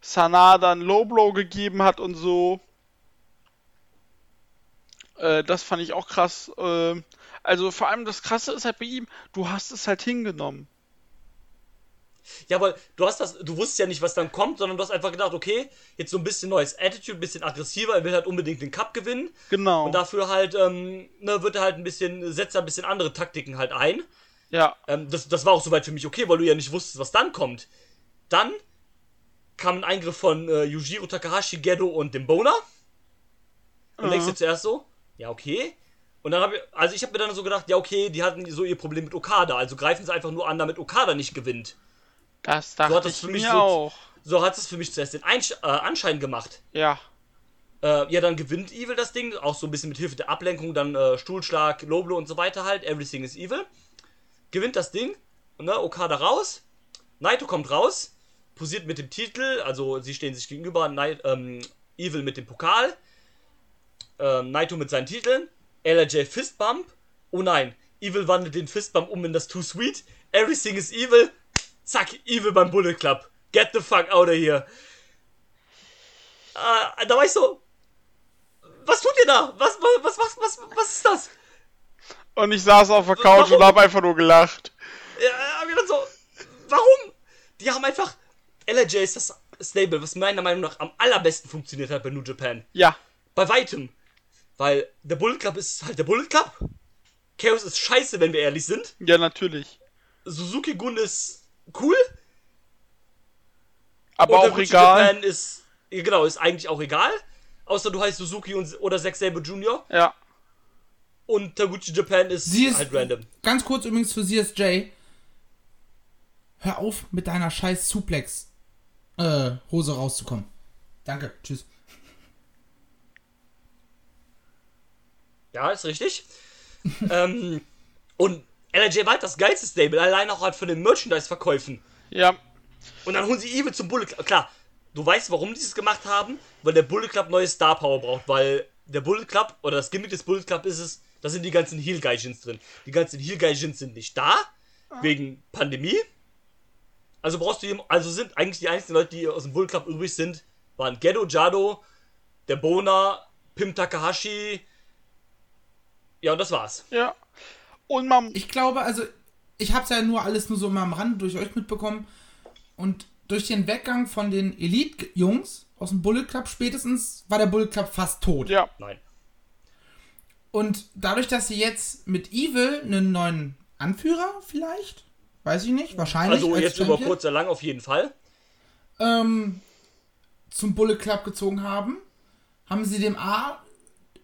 Sanada ein Low Blow gegeben hat und so. Äh, das fand ich auch krass. Äh, also vor allem das Krasse ist halt bei ihm, du hast es halt hingenommen. Ja, aber du hast das, du wusstest ja nicht, was dann kommt, sondern du hast einfach gedacht, okay, jetzt so ein bisschen neues Attitude, ein bisschen aggressiver, er will halt unbedingt den Cup gewinnen. Genau. Und dafür halt, ähm, ne, wird er halt ein bisschen, setzt er ein bisschen andere Taktiken halt ein. ja, Ähm, das, das war auch soweit für mich okay, weil du ja nicht wusstest, was dann kommt. Dann kam ein Eingriff von äh, Yujiro Takahashi, Gedo und dem Boner. Und denkst dir zuerst so, ja, okay. Und dann habe ich, also ich habe mir dann so gedacht, ja, okay, die hatten so ihr Problem mit Okada, also greifen sie einfach nur an, damit Okada nicht gewinnt. Das hat dachte das ich für mich mir so- auch. So hat es für mich zuerst den Einsch äh, Anschein gemacht. Ja. Äh, ja, dann gewinnt Evil das Ding, auch so ein bisschen mit Hilfe der Ablenkung, dann äh, Stuhlschlag, Loblo und so weiter halt, Everything is Evil. Gewinnt das Ding, ne, Okada raus, Naito kommt raus, posiert mit dem Titel, also sie stehen sich gegenüber, Nai ähm, Evil mit dem Pokal, ähm, Naito mit seinen Titeln, LRJ Fistbump, oh nein, Evil wandelt den Fistbump um in das Too Sweet, Everything is Evil, zack, Evil beim Bullet Club, get the fuck out of here. Äh, da war ich so, was tut ihr da? Was, was, was, was, was ist das? Und ich saß auf der Couch Warum? und hab einfach nur gelacht. Ja, hab ich dann so, warum? Die haben einfach, LRJ ist das Stable, was meiner Meinung nach am allerbesten funktioniert hat bei New Japan. Ja. Bei weitem. Weil der Bullet Club ist halt der Bullet Club. Chaos ist scheiße, wenn wir ehrlich sind. Ja, natürlich. Suzuki Gun ist cool. Aber und der auch Gucci egal. Japan ist, genau, ist eigentlich auch egal. Außer du heißt Suzuki und, oder Zack Sabre Jr. Ja. Und Taguchi Japan ist, Sie ist halt random. ganz kurz übrigens für CSJ. Hör auf mit deiner scheiß Suplex äh, Hose rauszukommen. Danke, tschüss. Ja, ist richtig. [laughs] ähm, und LRJ war halt das geilste Stable, allein auch halt von den Merchandise-Verkäufen. Ja. Und dann holen sie Evil zum Bullet Club. Klar, du weißt, warum die es gemacht haben? Weil der Bullet Club neue Star Power braucht, weil der Bullet Club oder das Gimmick des Bullet Club ist es, da sind die ganzen Heel Gaijins drin. Die ganzen Heel Gaijins sind nicht da, wegen Pandemie. Also brauchst du also sind eigentlich die einzigen Leute, die aus dem Bullet Club übrig sind, waren Gedo Jado, der Bona, Pim Takahashi. Ja, und das war's. Ja. Und man. Ich glaube, also, ich habe es ja nur alles nur so mal am Rand durch euch mitbekommen. Und durch den Weggang von den Elite-Jungs aus dem Bullet Club spätestens war der Bullet Club fast tot. Ja. Nein. Und dadurch, dass sie jetzt mit Evil einen neuen Anführer vielleicht, weiß ich nicht, wahrscheinlich Also als jetzt über kurz oder lang auf jeden Fall. ähm, zum Bullet Club gezogen haben, haben sie dem A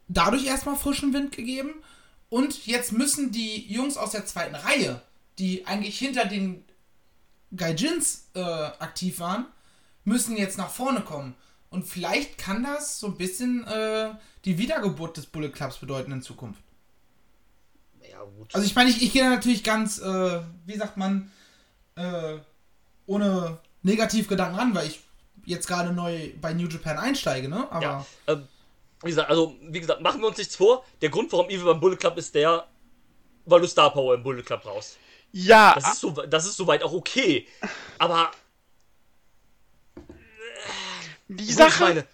dadurch erstmal frischen Wind gegeben. Und jetzt müssen die Jungs aus der zweiten Reihe, die eigentlich hinter den Gaijins äh, aktiv waren, müssen jetzt nach vorne kommen. Und vielleicht kann das so ein bisschen äh, die Wiedergeburt des Bullet Clubs bedeuten in Zukunft. Ja, gut. Also ich meine, ich, ich gehe da natürlich ganz, äh, wie sagt man, äh, ohne Negativgedanken ran, weil ich jetzt gerade neu bei New Japan einsteige, ne? Aber ja. Ähm, wie gesagt, also, wie gesagt, machen wir uns nichts vor. Der Grund, warum Evil beim Bullet Club ist der, weil du Star Power im Bullet Club brauchst. Ja. Das ist, so, das ist soweit auch okay. Aber die Sache. meine.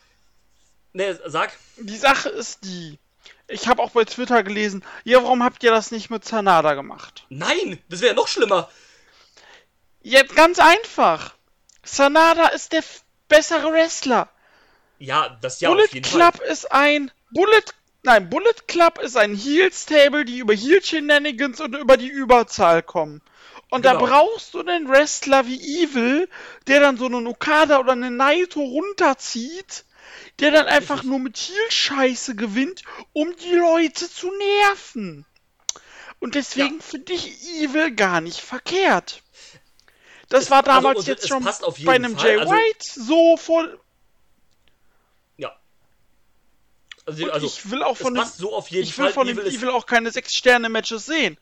Ne, sag. Die Sache ist die. Ich habe auch bei Twitter gelesen, ja, warum habt ihr das nicht mit Sanada gemacht? Nein, das wäre noch schlimmer. Jetzt ganz einfach. Sanada ist der bessere Wrestler. Ja, das ja Bullet auf jeden Club Fall. ist ein Bullet Nein, Bullet Club ist ein Heel Stable, die über Heel Shenanigans und über die Überzahl kommen. Und da Genau. brauchst du einen Wrestler wie Evil, der dann so einen Okada oder einen Naito runterzieht, der dann einfach nur mit Heel Scheiße gewinnt, um die Leute zu nerven. Und deswegen finde ich Evil gar nicht verkehrt. Das Es- war also, damals und jetzt schon bei einem Fall, Jay also- White so voll. Ja. Also, Und also ich will auch von dem, so auf jeden ich will Fall. von dem Evil Evil auch keine 6-Sterne-Matches sehen.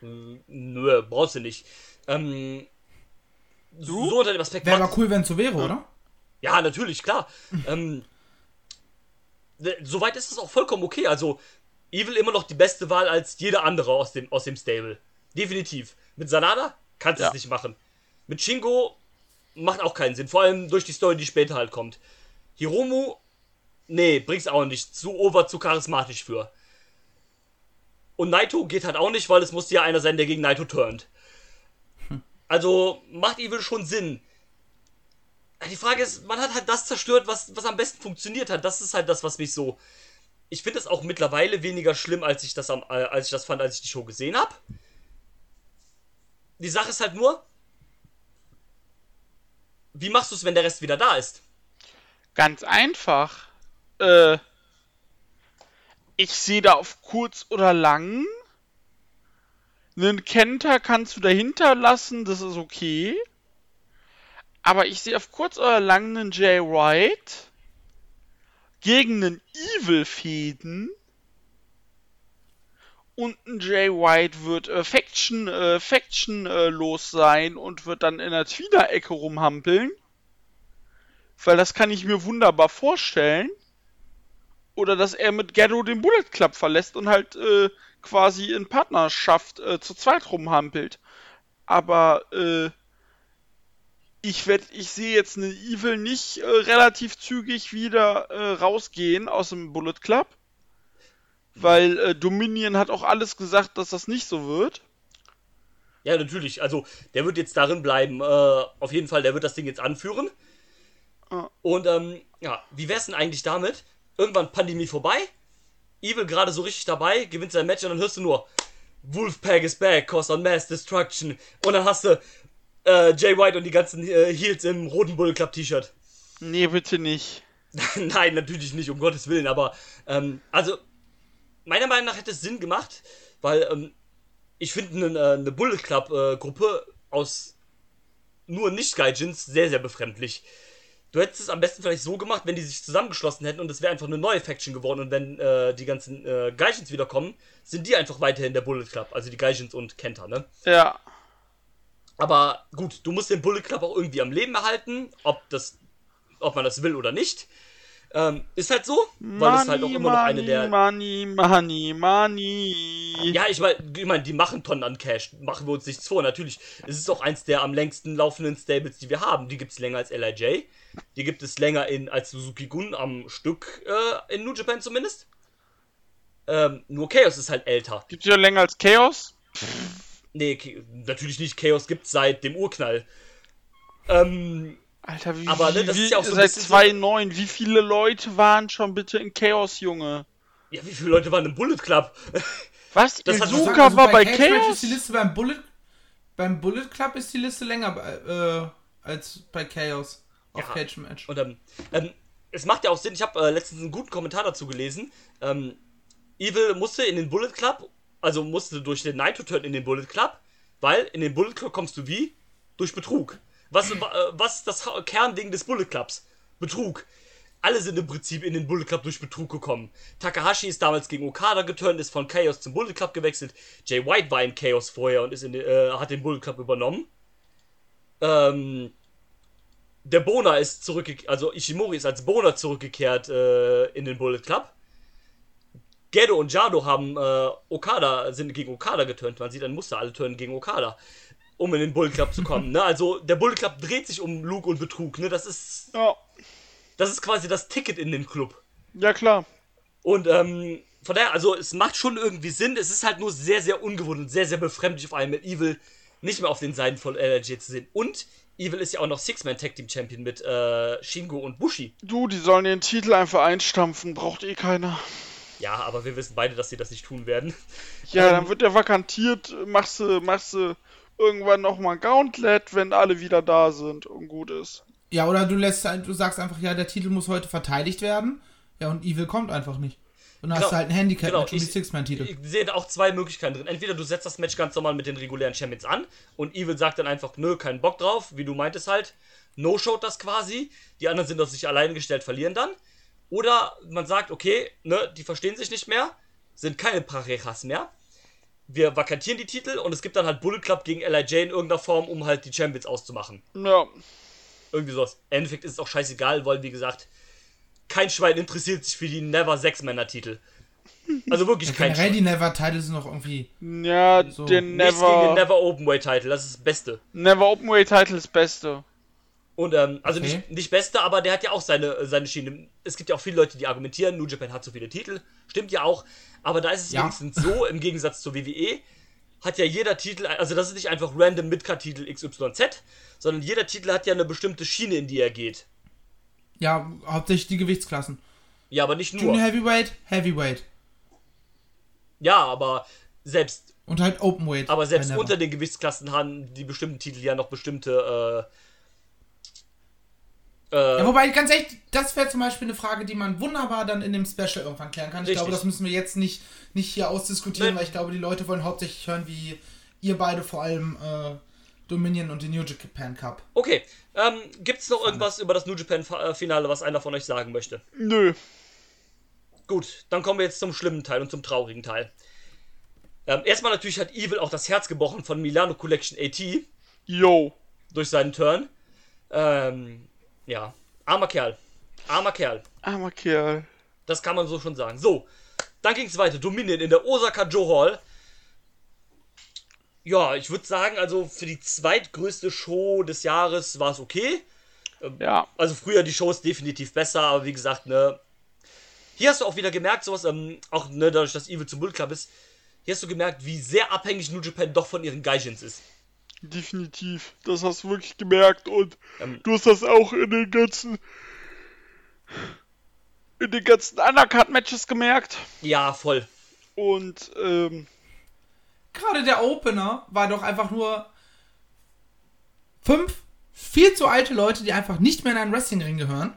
Nö, brauchst du nicht. Ähm, Du? So unter dem Aspekt. wäre aber cool, wenn es so wäre, oder? Ja, natürlich, klar. [laughs] ähm, ne, soweit ist es auch vollkommen okay. Also, Evil immer noch die beste Wahl als jeder andere aus dem, aus dem Stable. Definitiv. Mit Sanada kannst du Ja. es nicht machen. Mit Shingo macht auch keinen Sinn. Vor allem durch die Story, die später halt kommt. Hiromu, nee, bringt's auch nicht. Zu over, zu charismatisch für. Und Naito geht halt auch nicht, weil es muss ja einer sein, der gegen Naito turnt. Also macht Evil schon Sinn. Die Frage ist, man hat halt das zerstört, was, was am besten funktioniert hat. Das ist halt das, was mich so. Ich finde es auch mittlerweile weniger schlimm, als ich das, am, äh, als ich das fand, als ich die Show gesehen habe. Die Sache ist halt nur, wie machst du es, wenn der Rest wieder da ist? Ganz einfach. Äh, ich sehe da auf kurz oder lang. Einen Kenter kannst du dahinter lassen, das ist okay. Aber ich sehe auf kurz oder lang einen Jay White gegen einen Evil Fäden. Und ein Jay White wird äh, Faction, äh, Faction äh, los sein und wird dann in der Tweener-Ecke rumhampeln. Weil das kann ich mir wunderbar vorstellen. Oder dass er mit Ghetto den Bullet Club verlässt und halt äh, quasi in Partnerschaft äh, zu zweit rumhampelt. Aber äh, ich werd, ich sehe jetzt eine Evil nicht äh, relativ zügig wieder äh, rausgehen aus dem Bullet Club. Weil äh, Dominion hat auch alles gesagt, dass das nicht so wird. Ja, natürlich. Also, der wird jetzt darin bleiben. Äh, auf jeden Fall, der wird das Ding jetzt anführen. Ah. Und, ähm, ja, wie wär's denn eigentlich damit? Irgendwann Pandemie vorbei. Evil gerade so richtig dabei, gewinnt sein Match und dann hörst du nur Wolfpack is back, cause on mass destruction. Und dann hast du äh, Jay White und die ganzen äh, Heels im roten Bull Club T-Shirt. Nee, bitte nicht. [laughs] Nein, natürlich nicht, um Gottes Willen, aber, ähm, also, meiner Meinung nach hätte es Sinn gemacht, weil, ähm, ich finde eine, eine Bullet Club äh, Gruppe aus nur Nicht-Gaijins sehr, sehr befremdlich. Du hättest es am besten vielleicht so gemacht, wenn die sich zusammengeschlossen hätten und es wäre einfach eine neue Faction geworden und wenn äh, die ganzen äh, Gaijins wiederkommen, sind die einfach weiterhin der Bullet Club, also die Gaijins und Kenta, ne? Ja. Aber gut, du musst den Bullet Club auch irgendwie am Leben erhalten, ob das, ob man das will oder nicht. Ähm, ist halt so, weil es halt auch immer noch eine der. Money, money, money. Ja, ich meine, ich mein, die machen Tonnen an Cash. Machen wir uns nichts vor. Natürlich, es ist auch eins der am längsten laufenden Stables, die wir haben. Die gibt es länger als LIJ. Die gibt es länger in, als Suzuki Gun am Stück, äh, in New Japan zumindest. Ähm, nur Chaos ist halt älter. Gibt's ja länger als Chaos? Nee, natürlich nicht. Chaos gibt's seit dem Urknall. Ähm, Alter, wie, Aber, ne, das wie, ist ja auch so seit bisschen so- 2.9, wie viele Leute waren schon bitte in Chaos, Junge? ja, wie viele Leute waren im Bullet Club? [laughs] Was? Das Izuka Also war bei Cage Match Chaos? ist die Liste beim Bullet beim Bullet Club ist die Liste länger äh, als bei Chaos auf Ja. Cage Match. Und ähm, ähm, es macht ja auch Sinn, ich habe äh, letztens einen guten Kommentar dazu gelesen. Ähm, Evil musste in den Bullet Club, also musste durch den Naito-Turn in den Bullet Club, weil in den Bullet Club kommst du wie? Durch Betrug. Was, äh, was ist das Kernding des Bullet Clubs? Betrug. Alle sind im Prinzip in den Bullet Club durch Betrug gekommen. Takahashi ist damals gegen Okada geturnt, ist von Chaos zum Bullet Club gewechselt. Jay White war in Chaos vorher und ist in, äh, hat den Bullet Club übernommen. Ähm, der Bona ist zurückgekehrt, also Ishimori ist als Bona zurückgekehrt äh, in den Bullet Club. Gedo und Jado haben äh, Okada, sind gegen Okada geturnt. Man sieht ein Muster, alle turnen gegen Okada, um in den Bullet Club zu kommen. ne? Also der Bullet Club dreht sich um Lug und Betrug. Ne? Das, ist, Ja, das ist quasi das Ticket in den Club. ja klar. Und ähm, von daher, also es macht schon irgendwie Sinn. Es ist halt nur sehr, sehr ungewohnt und sehr, sehr befremdlich, vor allem mit Evil nicht mehr auf den Seiten von LRG zu sehen. Und Evil ist ja auch noch Six-Man Tag Team Champion mit äh, Shingo und Bushi. Du, die sollen den Titel einfach einstampfen, braucht eh keiner. Ja, aber wir wissen beide, dass sie das nicht tun werden. Ja, Ähm, dann wird der vakantiert, machst du, machst du irgendwann nochmal ein Gauntlet, wenn alle wieder da sind und gut ist. Ja, oder du lässt halt- du sagst einfach, ja, der Titel muss heute verteidigt werden. Ja, und Evil kommt einfach nicht. Und dann Genau. hast du halt ein Handicap Genau, mit ich- Six-Man-Titel. Ich sehe da auch zwei Möglichkeiten drin. Entweder du setzt das Match ganz normal mit den regulären Champions an und Evil sagt dann einfach, nö, keinen Bock drauf, wie du meintest halt. No-showt das quasi. Die anderen sind auf sich alleine gestellt, verlieren dann. Oder man sagt, okay, ne, die verstehen sich nicht mehr, sind keine Parejas mehr. Wir vakantieren die Titel und es gibt dann halt Bullet Club gegen LIJ in irgendeiner Form, um halt die Champions auszumachen. Ja, Irgendwie sowas. Im Endeffekt ist es auch scheißegal, weil, wie gesagt, kein Schwein interessiert sich für die Never Six-Männer-Titel. Also wirklich kein Generell Schwein. die Never-Titles sind noch irgendwie. ja, So. der Nichts gegen den Never, Never Openweight Title, das ist das Beste. Never Openweight Title ist Beste. Und ähm, also Okay. nicht, nicht Beste, aber der hat ja auch seine, äh, seine Schiene. Es gibt ja auch viele Leute, die argumentieren, New Japan hat so viele Titel. Stimmt ja auch. Aber da ist es Ja. wenigstens so, im Gegensatz zur WWE, hat ja jeder Titel, also das ist nicht einfach random Midcard-Titel XYZ, sondern jeder Titel hat ja eine bestimmte Schiene, in die er geht. Ja, hauptsächlich die Gewichtsklassen. Ja, aber nicht Junior nur. Heavyweight, Heavyweight. Ja, aber selbst, Und halt Openweight. aber selbst unter den Gewichtsklassen haben die bestimmten Titel ja noch bestimmte, äh, äh, Ja, wobei, ganz ehrlich, das wäre zum Beispiel eine Frage, die man wunderbar dann in dem Special irgendwann klären kann. Ich Richtig. glaube, das müssen wir jetzt nicht, nicht hier ausdiskutieren, Nein. weil ich glaube, die Leute wollen hauptsächlich hören, wie ihr beide vor allem äh, Dominion und den New Japan Cup. Okay, ähm, gibt's noch irgendwas über das New Japan äh, Finale, was einer von euch sagen möchte? Nö. Gut, dann kommen wir jetzt zum schlimmen Teil und zum traurigen Teil. Ähm, erstmal natürlich hat Evil auch das Herz gebrochen von Milano Collection AT Yo. durch seinen Turn. Ähm, ja, armer Kerl. Armer Kerl. Armer Kerl. Das kann man so schon sagen. So, dann ging es weiter. Dominion in der Osaka Joe Hall. Ja, ich würde sagen, also für die zweitgrößte Show des Jahres war es okay. Ja. Also früher die Shows definitiv besser, aber wie gesagt, ne. Hier hast du auch wieder gemerkt, sowas, ähm, auch ne, dadurch, dass Evil zum Bull Club ist, hier hast du gemerkt, wie sehr abhängig New Japan doch von ihren Gaijins ist. Definitiv. Das hast du wirklich gemerkt und Ähm. du hast das auch in den ganzen in den ganzen Undercard-Matches gemerkt. Ja, voll. Und ähm, Gerade der Opener war doch einfach nur fünf viel zu alte Leute, die einfach nicht mehr in einen Wrestlingring gehören.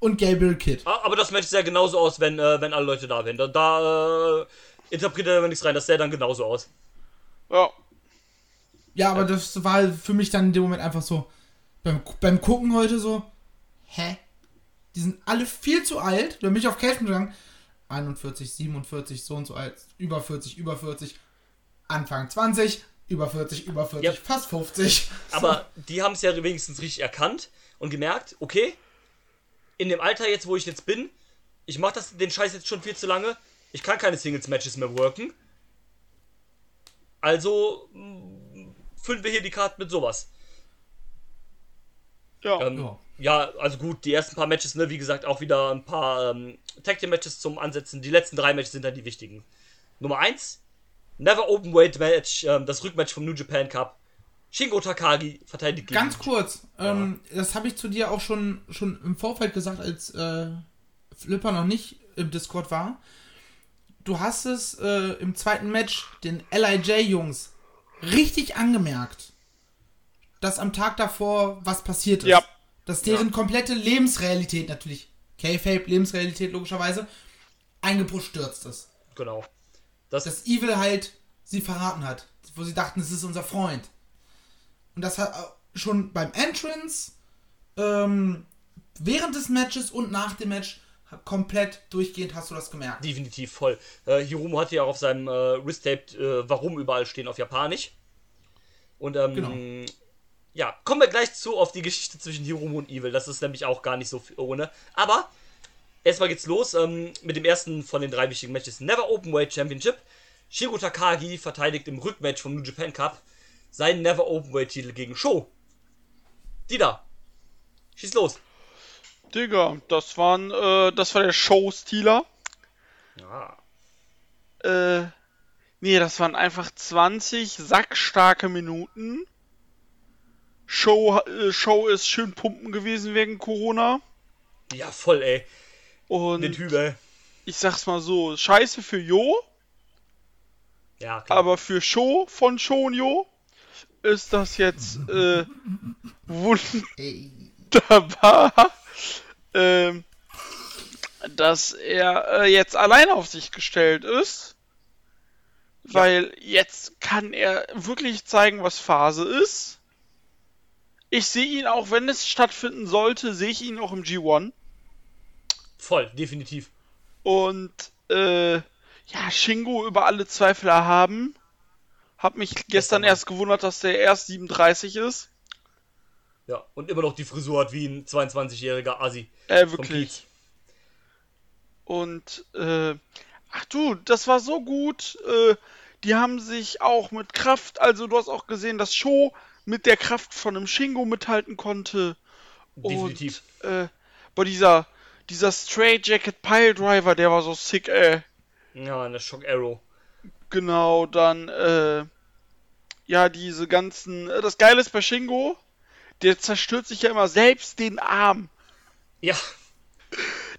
Und Gabriel Kidd. Ah, Aber das Match sah genauso aus, wenn, äh, wenn alle Leute da wären. Da, da äh, interpretiert er nichts rein, das sähe dann genauso aus. ja. Ja, aber das war für mich dann in dem Moment einfach so, beim, beim Gucken heute so, hä? Die sind alle viel zu alt. Da bin ich auf Cage gegangen. 41, 47, so und so alt. Über 40, über 40. Anfang 20, über 40, über 40, Ja. fast 50. Aber die haben es ja wenigstens richtig erkannt und gemerkt, okay, in dem Alter jetzt, wo ich jetzt bin, ich mache den Scheiß jetzt schon viel zu lange. Ich kann keine Singles-Matches mehr worken. Also füllen wir hier die Karte mit sowas. Ja. Ähm, Ja. ja. also gut, die ersten paar Matches, ne, wie gesagt, auch wieder ein paar ähm, Tag Team Matches zum Ansetzen. Die letzten drei Matches sind dann die wichtigen. Nummer 1, Never Open Weight Match, ähm, das Rückmatch vom New Japan Cup. Shingo Takagi verteidigt gegen Ganz kurz, ähm, das habe ich zu dir auch schon, schon im Vorfeld gesagt, als äh, Flipper noch nicht im Discord war. Du hast es äh, im zweiten Match den LIJ-Jungs richtig angemerkt, dass am Tag davor was passiert ist. Ja. Dass deren komplette Lebensrealität natürlich, K-Fape, Lebensrealität logischerweise, eingepusht stürzt ist. Genau. Das, dass Evil halt sie verraten hat, wo sie dachten, es ist unser Freund. Und das hat auch schon beim Entrance, ähm, während des Matches und nach dem Match komplett durchgehend hast du das gemerkt. definitiv voll. Äh, Hiromu hatte ja auch auf seinem äh, Wrist-Tape äh, Warum überall stehen auf Japanisch. Und ähm, Genau. ja, kommen wir gleich zu auf die Geschichte zwischen Hiromu und Evil. Das ist nämlich auch gar nicht so ohne. Aber erstmal geht's los ähm, mit dem ersten von den drei wichtigen Matches. Never Open Weight Championship. Shiro Takagi verteidigt im Rückmatch vom New Japan Cup seinen Never Open Weight Titel gegen Sho. Die da. Schieß los. Digga, das waren, äh, das war der Show-Stealer. Ja. Äh, nee, das waren einfach 20 sackstarke Minuten. Show, äh, Show ist schön pumpen gewesen wegen Corona. Ja, voll, ey. Und ey. ich sag's mal so, scheiße für Jo, Ja, klar. aber für Show von Shonyo ist das jetzt äh, [laughs] wunderbar, ähm, dass er äh, jetzt allein auf sich gestellt ist. Weil jetzt kann er wirklich zeigen, was Phase ist. Ich sehe ihn auch, wenn es stattfinden sollte, sehe ich ihn auch im G1. Voll, definitiv. Und äh, ja, Shingo über alle Zweifel erhaben. Hab mich gestern erst gewundert, dass der erst 37 ist. Ja, und immer noch die Frisur hat wie ein 22-jähriger Assi. Äh, wirklich. Und äh, ach du, das war so gut. Äh, die haben sich auch mit Kraft, also du hast auch gesehen, dass Sho mit der Kraft von einem Shingo mithalten konnte. Definitiv. Und äh, bei dieser dieser Straight Jacket Pile Driver, der war so sick, ey. Ja, eine Shock Arrow. Genau, dann, äh, ja, diese ganzen, äh, das Geile ist bei Shingo, der zerstört sich ja immer selbst den Arm. Ja,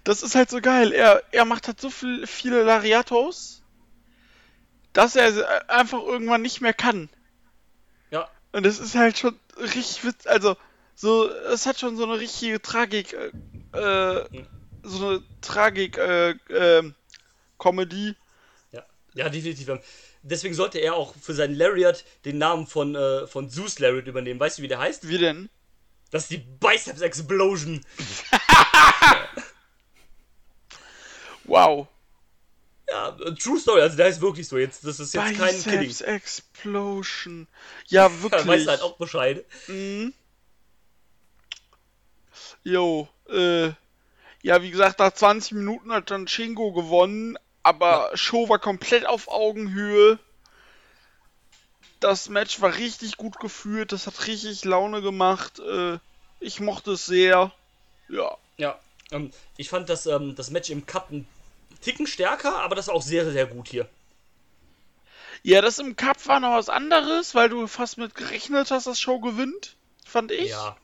Das ist halt so geil. Er, er macht halt so viel, viele Lariatos, dass er äh, einfach irgendwann nicht mehr kann. ja, Und das ist halt schon richtig witz, also, so, es hat schon so eine richtige Tragik, äh, äh, so eine Tragik, äh, ähm, Comedy. ja. Ja, definitiv. Deswegen sollte er auch für seinen Lariat den Namen von, äh, von Zeus Lariat übernehmen. Weißt du, wie der heißt? Wie denn? Das ist die Biceps Explosion. [laughs] Wow. Ja, True Story. Also der heißt wirklich so. Jetzt, das ist jetzt kein Kidding. Biceps Explosion. Ja, Da [laughs] wirklich. weißt du halt auch Bescheid. Jo, äh, ja, wie gesagt, nach 20 Minuten hat dann Shingo gewonnen, aber Show war komplett auf Augenhöhe. Das Match war richtig gut geführt, das hat richtig Laune gemacht. Äh, ich mochte es sehr. Ja. Ja, ähm, ich fand das, ähm, das Match im Cup einen Ticken stärker, aber das war auch sehr, sehr gut hier. Ja, das im Cup war noch was anderes, weil du fast mit gerechnet hast, dass Show gewinnt, fand ich. Ja.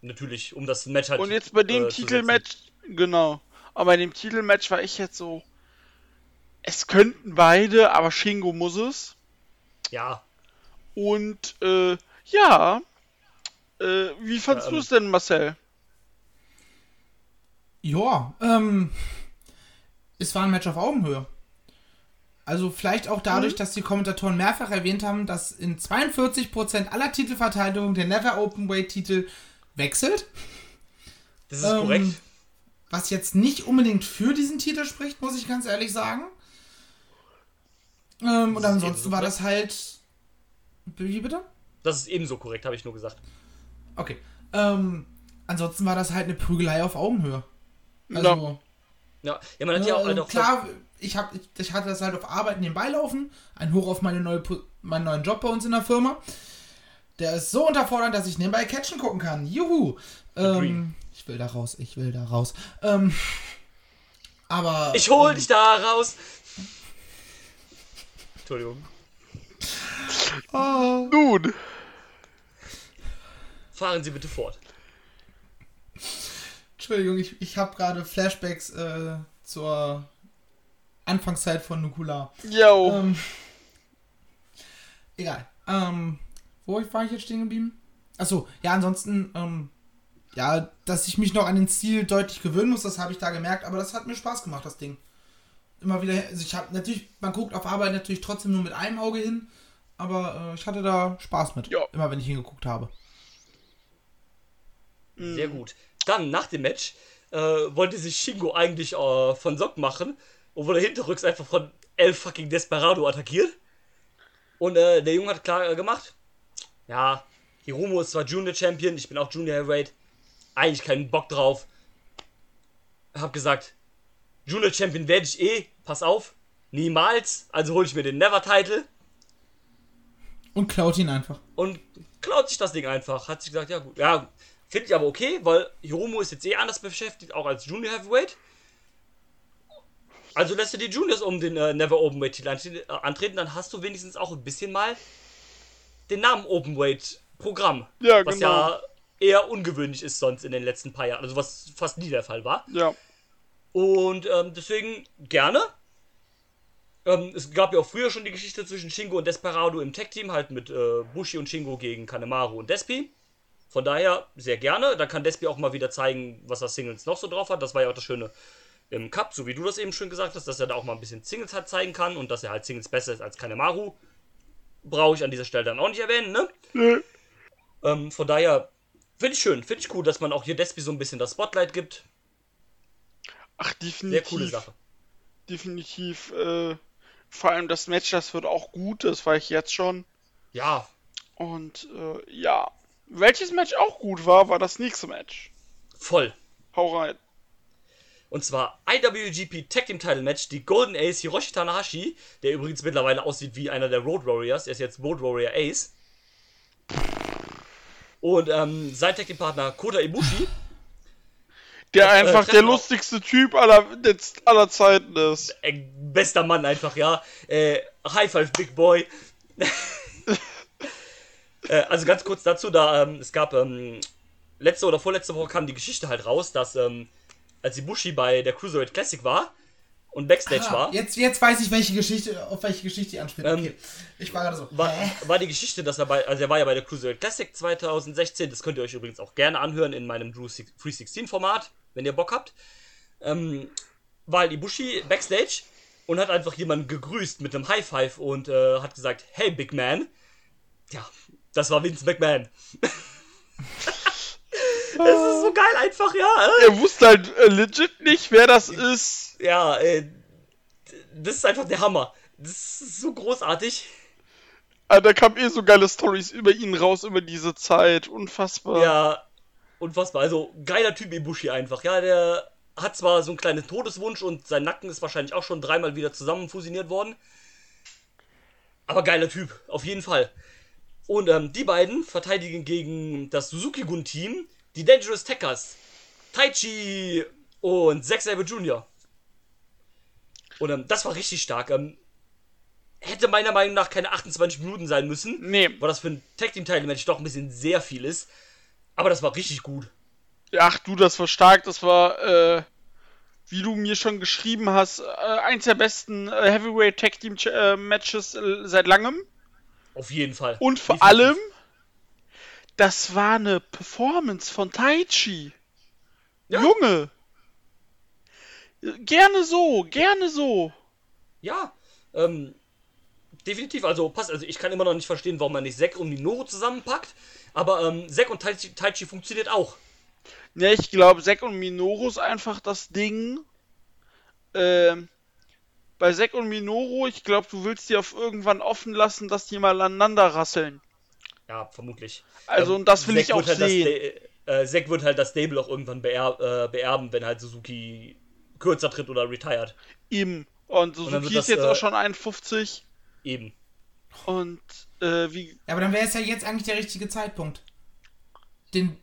Natürlich, um das Match halt Und jetzt bei dem äh, Titelmatch, genau. Aber bei dem Titelmatch war ich jetzt so. Es könnten beide, aber Shingo muss es. Ja, Und äh, ja. Äh, wie fandst Ja, du ähm, es denn, Marcel? Ja, ähm, es war ein Match auf Augenhöhe. Also vielleicht auch dadurch, dass die Kommentatoren mehrfach erwähnt haben, dass in 42% aller Titelverteidigungen der Never Open Weight Titel wechselt. das ist Ähm, korrekt. Was jetzt nicht unbedingt für diesen Titel spricht, muss ich ganz ehrlich sagen. Ähm, und ansonsten war das halt. Wie bitte? Das ist ebenso korrekt, habe ich nur gesagt. Okay. Ähm, ansonsten war das halt eine Prügelei auf Augenhöhe. Also, Ja, ja man hat ja auch halt auch klar, ich, hab, ich hatte das halt auf Arbeit nebenbei laufen. Ein Hoch auf meine neue, meinen neuen Job bei uns in der Firma. Der ist so unterfordernd, dass ich nebenbei Catchen gucken kann. Juhu. Ähm, ich will da raus, ich will da raus. Ähm, aber. Ich hol ähm, dich da raus. Entschuldigung. Nun, Fahren Sie bitte fort. Entschuldigung, ich, ich habe gerade Flashbacks äh, zur Anfangszeit von Nukular. yo. Ähm, egal. Ähm, wo war ich jetzt stehen geblieben? Achso, ja, ansonsten, ähm, ja, dass ich mich noch an den Stil deutlich gewöhnen muss, das habe ich da gemerkt, aber das hat mir Spaß gemacht, das Ding. Immer wieder, also ich habe natürlich, man guckt auf Arbeit natürlich trotzdem nur mit einem Auge hin, aber äh, ich hatte da Spaß mit, Ja. immer wenn ich hingeguckt habe. Sehr gut. Dann, nach dem Match, äh, wollte sich Shingo eigentlich äh, von Sock machen und wurde hinterrücks einfach von El fucking Desperado attackiert. Und äh, der Junge hat klar äh, gemacht, ja, Hiromo ist zwar Junior Champion, ich bin auch Junior Heavyweight, eigentlich keinen Bock drauf. Hab gesagt, Junior Champion werde ich eh, pass auf, niemals, also hole ich mir den Never-Title Und klaut ihn einfach. und klaut sich das Ding einfach. Hat sich gesagt, ja gut. Ja, finde ich aber okay, weil Hiromo ist jetzt eh anders beschäftigt, auch als Junior Heavyweight. Also lässt du die Juniors um den äh, Never Openweight Titel äh, antreten, dann hast du wenigstens auch ein bisschen mal den Namen Openweight Programm. Ja, was genau. ja eher ungewöhnlich ist sonst in den letzten paar Jahren. Also was fast nie der Fall war. Ja. Und ähm, deswegen gerne. Ähm, es gab ja auch früher schon die Geschichte zwischen Shingo und Desperado im Tag-Team, halt mit äh, Bushi und Shingo gegen Kanemaru und Despi. Von daher sehr gerne. Da kann Despi auch mal wieder zeigen, was er Singles noch so drauf hat. Das war ja auch das Schöne im Cup, so wie du das eben schon gesagt hast, dass er da auch mal ein bisschen Singles halt zeigen kann und dass er halt Singles besser ist als Kanemaru. Brauche ich an dieser Stelle dann auch nicht erwähnen, ne? Nö. Ähm, von daher finde ich schön, finde ich cool, dass man auch hier Despi so ein bisschen das Spotlight gibt. Ach, Sehr definitiv. coole Sache. Definitiv. Äh, vor allem das Match, das wird auch gut, das war ich jetzt schon. Ja, Und äh, ja. Welches Match auch gut war, war das nächste Match. voll. Hau rein. Und zwar IWGP Tag Team Title Match, die Golden Ace Hiroshi Tanahashi, der übrigens mittlerweile aussieht wie einer der Road Warriors, er ist jetzt Road Warrior Ace. Und ähm, sein Tag Team Partner Kota Ibushi, Der äh, einfach der lustigste Typ aller, jetzt aller Zeiten ist. äh, bester Mann einfach, ja. Äh, High Five Big Boy. [laughs] äh, also ganz kurz dazu, da ähm, es gab ähm, letzte oder vorletzte Woche kam die Geschichte halt raus, dass ähm, als Ibushi bei der Cruiserweight Classic war und Backstage Ah, war, jetzt, jetzt weiß ich, welche Geschichte, auf welche Geschichte ihr anspielt. Ähm, Okay. Ich war gerade so. war, war die Geschichte, dass er bei, also er war ja bei der Cruiserweight Classic 2016, das könnt ihr euch übrigens auch gerne anhören in meinem Drew 316 Format, wenn ihr Bock habt. Ähm, war halt Ibushi Backstage und hat einfach jemanden gegrüßt mit einem High Five und äh, hat gesagt, hey Big Man. Ja, das war Vince McMahon. [laughs] das ist so geil einfach, ja. Äh? Er wusste halt äh, legit nicht, wer das ist. Ja, äh, das ist einfach der Hammer. Das ist so großartig. Aber da kamen eh so geile Stories über ihn raus, über diese Zeit. Unfassbar. Ja, unfassbar. Also, geiler Typ Ibushi einfach. Ja, der hat zwar so einen kleinen Todeswunsch und sein Nacken ist wahrscheinlich auch schon dreimal wieder zusammen fusioniert worden. Aber geiler Typ, auf jeden Fall. Und ähm, die beiden verteidigen gegen das Suzuki-Gun-Team die Dangerous Techers. Taichi und Zack Sabre Jr. Und ähm, das war richtig stark. Ähm, hätte meiner Meinung nach keine 28 Minuten sein müssen Nee. weil das für ein Tag Team Title Match doch ein bisschen sehr viel ist. Aber das war richtig gut. Ach du, das war stark. Das war, äh, wie du mir schon geschrieben hast, äh, eins der besten äh, Heavyweight Tag Team äh, Matches äh, seit langem. Auf jeden Fall. Und vor Definitiv. allem, das war eine Performance von Taichi. Ja. Junge. Gerne so, gerne so. Ja, ähm, definitiv. Also passt. Also ich kann immer noch nicht verstehen, warum man nicht Zack und Minoru zusammenpackt. Aber ähm, Zack und Taichi, Taichi funktioniert auch. Ja, ich glaube, Zack und Minoru ist einfach das Ding. Ähm, bei Zack und Minoru, ich glaube, du willst die auf irgendwann offen lassen, dass die mal aneinander rasseln. Ja, vermutlich. Also, Ähm, und das will Zack ich auch halt sehen. Das, äh, Zack wird halt das Stable auch irgendwann beer äh, beerben, wenn halt Suzuki kürzer tritt oder retired. Ihm. Und Suzuki ist das, jetzt äh, auch schon 51. Eben. Und äh, wie. Ja, aber dann wäre es ja jetzt eigentlich der richtige Zeitpunkt, den,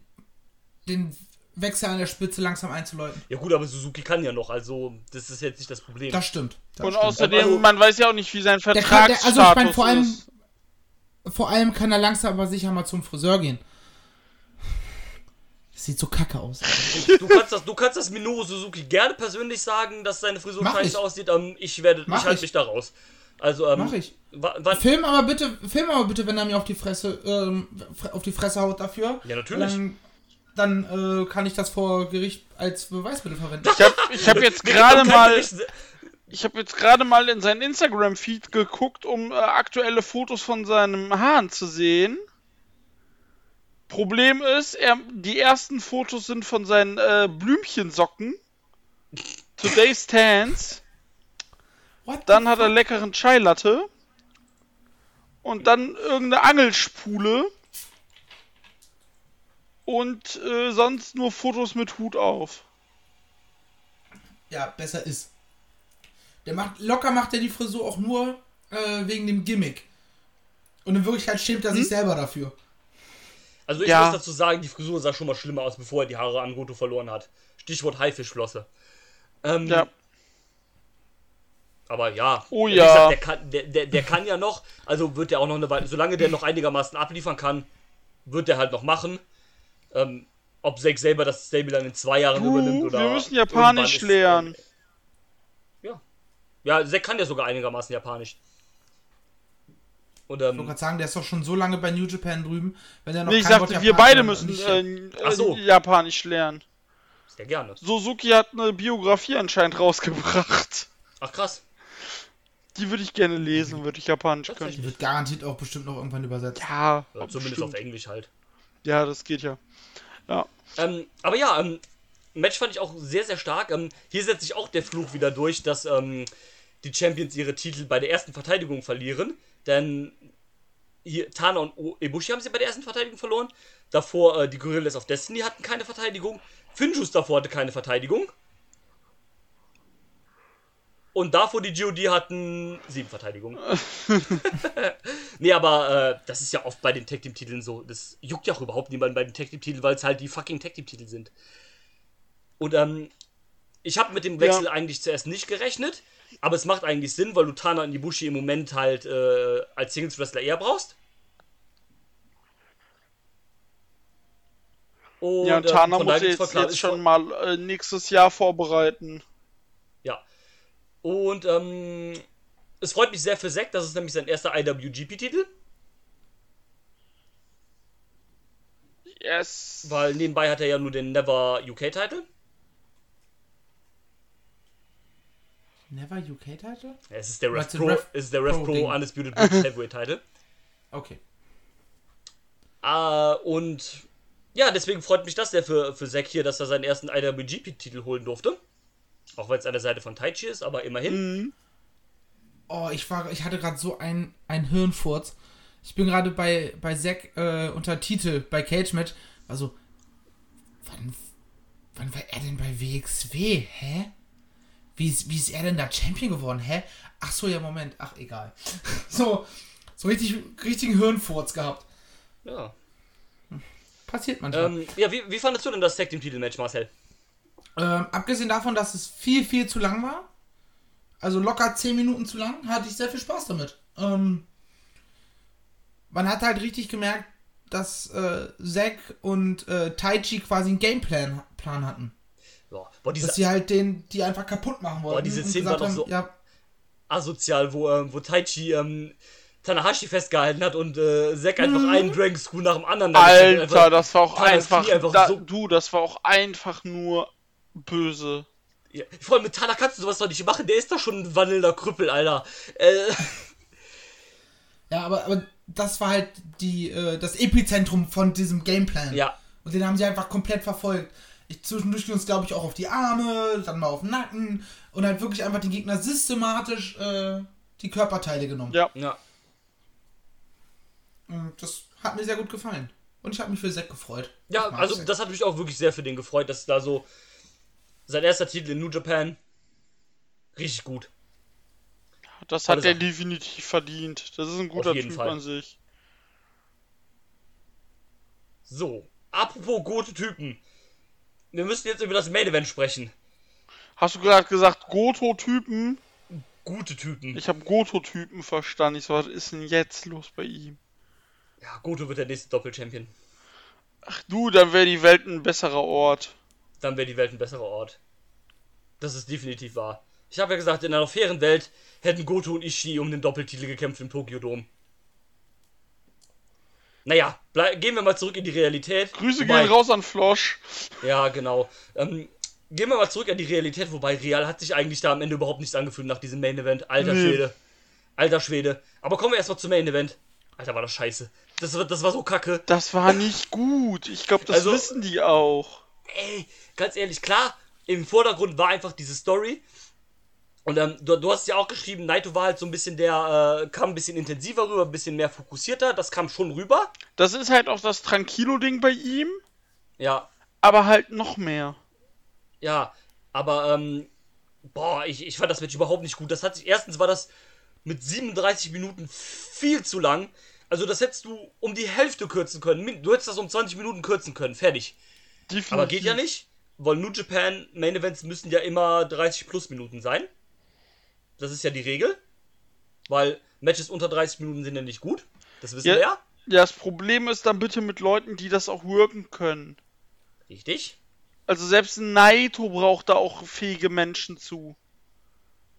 den Wechsel an der Spitze langsam einzuläuten. Ja gut, aber Suzuki kann ja noch, also das ist jetzt nicht das Problem. Das stimmt. Das Und stimmt. außerdem, Also- man weiß ja auch nicht, wie sein der- Vertragsstatus also ich mein, vor allem- ist. Vor allem kann er langsam aber sicher mal zum Friseur gehen. Das sieht so kacke aus. Du kannst das, du kannst das Minoru Suzuki gerne persönlich sagen, dass seine Frisur Mach scheiße ich. aussieht. Ähm, ich werde, Mach ich halte ich. mich da raus. Also ähm, Mach ich. Film aber bitte, film aber bitte, wenn er mir auf die Fresse, ähm, auf die Fresse haut dafür. Ja, natürlich. Dann, dann äh, kann ich das vor Gericht als Beweismittel verwenden. Ich habe ich hab jetzt [laughs] gerade mal. Ich habe jetzt gerade mal in seinen Instagram-Feed geguckt, um äh, aktuelle Fotos von seinem Haaren zu sehen. Problem ist, er, die ersten Fotos sind von seinen äh, Blümchensocken. Today's Stance. What Dann hat er leckeren Chai Latte. Und dann irgendeine Angelspule. Und äh, sonst nur Fotos mit Hut auf. Ja, besser ist. Der macht, locker macht er die Frisur auch nur äh, wegen dem Gimmick. Und in Wirklichkeit schämt er sich selber dafür. Also ich Ja. muss dazu sagen, die Frisur sah schon mal schlimmer aus, bevor er die Haare an Goto verloren hat. Stichwort Haifischflosse. Ähm, Ja. Aber ja. Oh ja. Gesagt, der, kann, der, der, der kann ja noch, also wird der auch noch eine Weile, solange der noch einigermaßen abliefern kann, wird der halt noch machen. Ähm, ob Zack selber das Stable dann in zwei Jahren Du, übernimmt oder. wir müssen Japanisch ist, lernen. ähm, ja. Ja, Zack kann ja sogar einigermaßen Japanisch. Und Ich wollte ähm, gerade sagen, der ist doch schon so lange bei New Japan drüben, wenn er noch Nee, ich Wort sagte, wir beide müssen äh, Ach so. äh, Japanisch lernen. sehr gerne. Suzuki hat eine Biografie anscheinend rausgebracht. Ach krass. Die würde ich gerne lesen, würde ich Japanisch Die können. wird garantiert auch bestimmt noch irgendwann übersetzt. Ja, Ja, zumindest bestimmt. auf Englisch halt. Ja, das geht ja. Ja. Ähm, aber ja, ähm, Match fand ich auch sehr, sehr stark. Ähm, hier setzt sich auch der Fluch wieder durch, dass ähm, die Champions ihre Titel bei der ersten Verteidigung verlieren. Denn hier, Tana und O- Ibushi haben sie bei der ersten Verteidigung verloren. Davor äh, die Gorillas of Destiny hatten keine Verteidigung. Finjus davor hatte keine Verteidigung. Und davor die GOD hatten sieben Verteidigungen. [laughs] nee, aber äh, das ist ja oft bei den Tag Team Titeln so. Das juckt ja auch überhaupt niemanden bei den Tag Team Titeln, weil es halt die fucking Tag Team Titel sind. Und ähm, ich habe mit dem Wechsel Ja. eigentlich zuerst nicht gerechnet, aber es macht eigentlich Sinn, weil du Tana und Ibushi im Moment halt äh, als Singles Wrestler eher brauchst. Und, Ja, Tana von muss jetzt, jetzt schon mal äh, nächstes Jahr vorbereiten. Ja. Und ähm, es freut mich sehr für Zack, das ist nämlich sein erster IWGP-Titel, Yes. weil nebenbei hat er ja nur den Never UK-Titel. Never UK-Title? Es ist der du Pro, Rev es ist der Rev Pro Pro? Undisputed British [laughs] Heavyweight-Titel. Okay. Äh, und ja, deswegen freut mich das sehr für, für Zack hier, dass er seinen ersten IWGP-Titel holen durfte. Auch weil es an der Seite von Taichi ist, aber immerhin. Oh, ich war, ich hatte gerade so ein, ein Hirnfurz. Ich bin gerade bei, bei Zack äh, unter Titel bei Cage Match. Also, wann, wann war er denn bei WXW? Hä? Wie ist, wie ist er denn da Champion geworden? Hä? Ach so, ja, Moment. Ach, egal. [laughs] So, so richtig, richtigen Hirnfurz gehabt. Ja. Passiert manchmal. Ähm, ja, wie, wie fandest du denn das Tag Team Titelmatch, Marcel? Ähm, abgesehen davon, dass es viel, viel zu lang war, also locker 10 Minuten zu lang, hatte ich sehr viel Spaß damit. Ähm, man hat halt richtig gemerkt, dass äh, Zack und äh, Taichi quasi einen Gameplan Plan hatten. Ja. Boah, diese Dass sie halt den, die einfach kaputt machen wollten. diese und Szene war doch so- Ja, asozial, wo, ähm, wo Taichi ähm, Tanahashi festgehalten hat und äh, Zack einfach einen Dragon Screw nach dem anderen. Alter, einfach- das war auch einfach, einfach da, so- du, das war auch einfach nur böse. Ja, vor allem mit Tana kannst du sowas doch nicht machen, der ist doch schon ein wandelnder Krüppel, Alter. Äh, ja aber, aber das war halt die, äh, das Epizentrum von diesem Gameplan. ja, Und den haben sie einfach komplett verfolgt. Ich zwischendurch ging uns, glaube ich, auch auf die Arme, dann mal auf den Nacken und halt wirklich einfach den Gegner systematisch äh, die Körperteile genommen. Ja. ja. Und das hat mir sehr gut gefallen. Und ich habe mich für Zack gefreut. Ja, also Zack. das hat mich auch wirklich sehr für den gefreut, dass da so sein erster Titel in New Japan richtig gut. Das hat er definitiv verdient. Das ist ein guter Typ Fall. an sich. So, apropos gute Typen. Wir müssen jetzt über das Main Event sprechen. Hast du gerade gesagt, Goto-Typen? Gute Typen. Ich habe Goto-Typen verstanden. Ich so, was ist denn jetzt los bei ihm? Ja, Goto wird der nächste Doppel-Champion. Ach du, dann wäre die Welt ein besserer Ort. Dann wäre die Welt ein besserer Ort. Das ist definitiv wahr. Ich habe ja gesagt, in einer fairen Welt hätten Goto und Ishii um den Doppeltitel gekämpft im Tokyo Dome. Naja, gehen wir mal zurück in die Realität. Grüße Wobei- gehen raus an Flosch. Ja, genau. Ähm, gehen wir mal zurück in die Realität, wobei Real hat sich eigentlich da am Ende überhaupt nichts angefühlt nach diesem Main Event. Alter Nee. Schwede. Alter Schwede. Aber kommen wir erstmal zum Main Event. Alter, war das scheiße. Das, war- das war so kacke. Das war nicht gut. Ich glaube, das Also- wissen die auch. Ey, ganz ehrlich, klar, im Vordergrund war einfach diese Story. Und ähm, du, du hast ja auch geschrieben, Naito war halt so ein bisschen der, äh, kam ein bisschen intensiver rüber, ein bisschen mehr fokussierter. Das kam schon rüber. Das ist halt auch das Tranquilo-Ding bei ihm, Ja, aber halt noch mehr. Ja, aber, ähm, boah, ich, ich fand das Match überhaupt nicht gut. Das hat sich, erstens war das mit 37 Minuten viel zu lang. Also, das hättest du um die Hälfte kürzen können. Du hättest das um 20 Minuten kürzen können. Fertig. Definitiv. Aber geht ja nicht, weil New Japan Main Events müssen ja immer 30 plus Minuten sein. Das ist ja die Regel. Weil Matches unter 30 Minuten sind ja nicht gut. Das wissen Ja. wir ja. Ja, das Problem ist dann bitte mit Leuten, die das auch worken können. Richtig. Also selbst Naito braucht da auch fähige Menschen zu.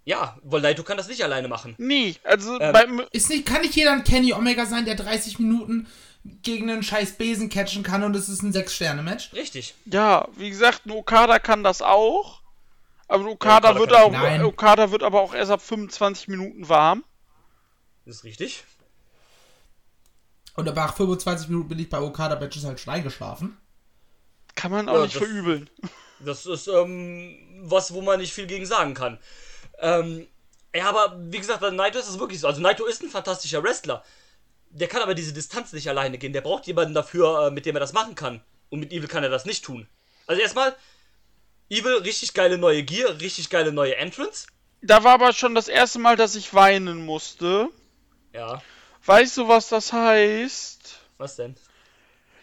Ja, weil Naito kann das nicht alleine machen. Nee, also Ähm, beim, Ist nicht, kann nicht jeder ein Kenny Omega sein, der 30 Minuten gegen einen scheiß Besen catchen kann und es ist ein 6-Sterne-Match? Richtig. ja, wie gesagt, ein Okada kann das auch. Aber ein Okada, Okada wird auch, Nein. Okada wird aber auch erst ab 25 Minuten warm. Das ist richtig. Und aber nach 25 Minuten bin ich bei Okada-Matches halt schon eingeschlafen. Kann man auch Ja, nicht das- verübeln. [laughs] Das ist ähm, was, wo man nicht viel gegen sagen kann. Ähm, ja, aber wie gesagt, bei Naito ist es wirklich so. Also Naito ist ein fantastischer Wrestler. Der kann aber diese Distanz nicht alleine gehen. Der braucht jemanden dafür, äh, mit dem er das machen kann. Und mit Evil kann er das nicht tun. Also erstmal, Evil, richtig geile neue Gear, richtig geile neue Entrance. Da war aber schon das erste Mal, dass ich weinen musste. Ja, Weißt du, was das heißt? was denn?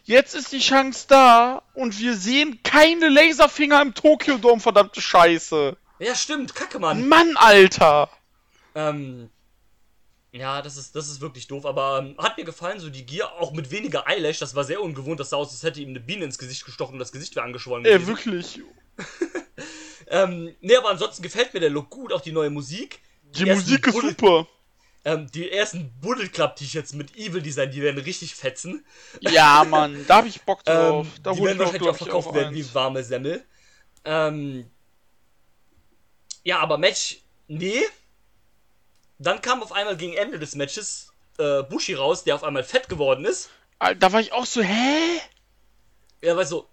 Jetzt ist die Chance da und wir sehen keine Laserfinger im Tokyo Dome, verdammte Scheiße. Ja, stimmt, kacke, Mann. Mann, Alter. Ähm, ja, das ist, das ist wirklich doof, aber ähm, hat mir gefallen, so die Gear, auch mit weniger Eyelash, das war sehr ungewohnt, das sah aus, als hätte ihm eine Biene ins Gesicht gestochen und das Gesicht wäre angeschwollen. Ey, gewesen. wirklich. [laughs] Ähm, nee, aber ansonsten gefällt mir der Look gut, auch die neue Musik. Die ersten Musik ist Bullet- super. Ähm, die ersten Bullet Club T-Shirts mit Evil Design, die werden richtig fetzen. [laughs] Ja, Mann, da hab ich Bock drauf. Ähm, da die werden mir wahrscheinlich auch verkauft werden wie warme Semmel. Ähm, ja, aber Match, nee. Dann kam auf einmal gegen Ende des Matches äh, Bushi raus, der auf einmal fett geworden ist. Alter, Da war ich auch so, hä? Ja, weißt du.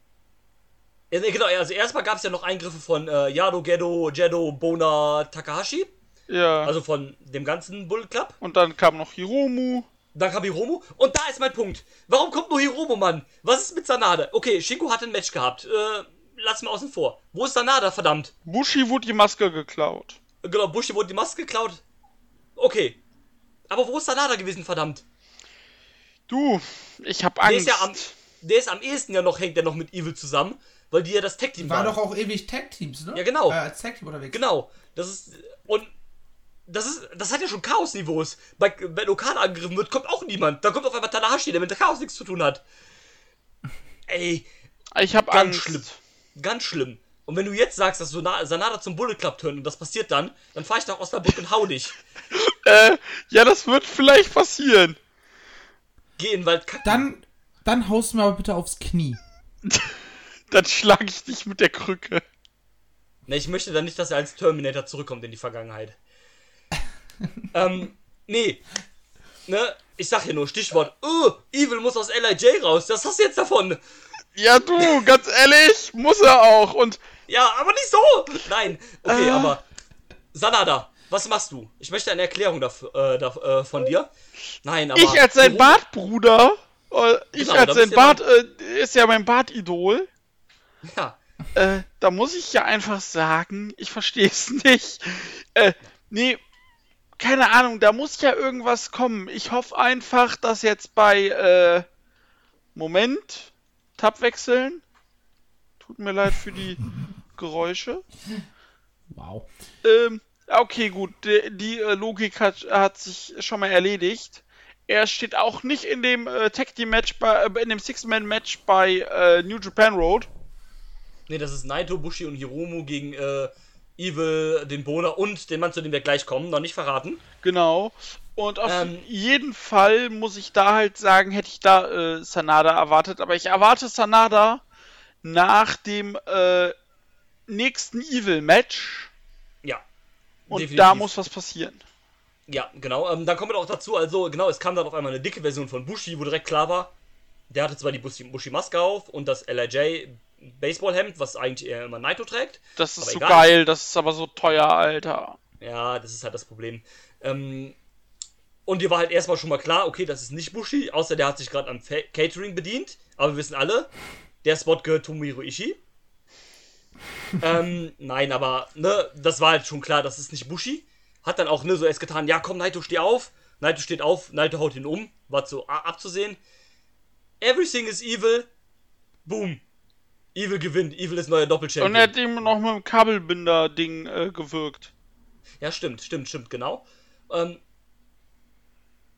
Ja, nee, genau, also erstmal gab es ja noch Eingriffe von äh, Yado, Gedo, Jedo, Bona, Takahashi. Ja. Also von dem ganzen Bullet Club. und dann kam noch Hiromu. Dann kam Hiromu. Und da ist mein Punkt. Warum kommt nur Hiromu, Mann? Was ist mit Sanada? Okay, Shingo hat ein Match gehabt. Äh, lass mal außen vor. Wo ist Sanada, verdammt? Bushi wurde die Maske geklaut. Genau, Bushi wurde die Maske geklaut. Okay. Aber wo ist Sanada gewesen, verdammt? Du, ich hab Der Angst. ist ja am, der ist am ehesten ja noch, hängt der noch mit Evil zusammen, weil die ja das Tag-Team War waren. doch auch ewig Tag-Teams, ne? Ja, genau. Äh, als Tag-Team unterwegs. Genau. Das ist. Und. Das ist. Das hat ja schon Chaos-Niveaus. Bei, wenn Okada angegriffen wird, kommt auch niemand. Da kommt auf einmal Tanahashi, der mit der Chaos nichts zu tun hat. Ey, ich hab ganz Angst. schlimm. Ganz schlimm. Und wenn du jetzt sagst, dass Sanada zum Bullet Club turnt und das passiert dann, dann fahr ich nach Osnabrück und hau dich. [laughs] Äh, ja, das wird vielleicht passieren. Geh in den Wald kacken. Dann, dann haust du mir aber bitte aufs Knie. [laughs] Dann schlage ich dich mit der Krücke. Ne, ich möchte dann nicht, dass er als Terminator zurückkommt in die Vergangenheit. [laughs] ähm, nee. Ne, ich sag hier nur Stichwort. Oh, Evil muss aus LIJ raus. Das hast du jetzt davon. Ja, du, ganz ehrlich, muss er auch. Und Ja, aber nicht so. Nein. Okay, Ah. aber. Sanada, was machst du? Ich möchte eine Erklärung dafür, äh, da, äh, von dir. Nein, aber. ich als sein Bartbruder. Äh, Ich Genau, als sein Bart, äh, ist ja mein Bart-Idol. Ja. Äh, da muss ich ja einfach sagen, ich verstehe es [laughs] nicht. Äh, nee, keine Ahnung, da muss ja irgendwas kommen. Ich hoffe einfach, dass jetzt bei, äh, Moment, Tab wechseln. Tut mir leid für die [laughs] Geräusche. Wow. Ähm, okay, gut, die, die äh, Logik hat, hat sich schon mal erledigt. Er steht auch nicht in dem äh, Tag Team Match bei, äh, in dem Six-Man-Match bei äh, New Japan Road. Nee, das ist Naito, Bushi und Hiromu gegen äh, Evil, den Boner und den Mann, zu dem wir gleich kommen, noch nicht verraten. Genau. Und auf Ähm. jeden Fall muss ich da halt sagen, hätte ich da äh, Sanada erwartet. Aber ich erwarte Sanada nach dem äh, nächsten Evil-Match. Ja. Und definitiv. da muss was passieren. Ja, genau. Ähm, dann kommen wir auch dazu, also genau, es kam dann auf einmal eine dicke Version von Bushi, wo direkt klar war, der hatte zwar die Bushi- Bushi-Maske auf und das LIJ Baseballhemd, was eigentlich eher immer Naito trägt. Das ist so egal. geil, das ist aber so teuer, Alter. Ja, das ist halt das Problem. Ähm, und dir war halt erstmal schon mal klar, okay, das ist nicht Bushi, außer der hat sich gerade am Catering bedient. Aber wir wissen alle, der Spot gehört Tomohiro Ishii. Ähm, nein, aber, ne, das war halt schon klar, das ist nicht Bushi. Hat dann auch, ne, so erst getan, ja, komm, Naito, steh auf. Naito steht auf, Naito haut ihn um, war zu a- abzusehen. Everything is evil. Boom. Evil gewinnt. Evil ist neuer Und Doppelchampion. er hat ihm noch mit dem Kabelbinder-Ding äh, gewirkt. Ja, stimmt, stimmt, stimmt, genau. Ähm,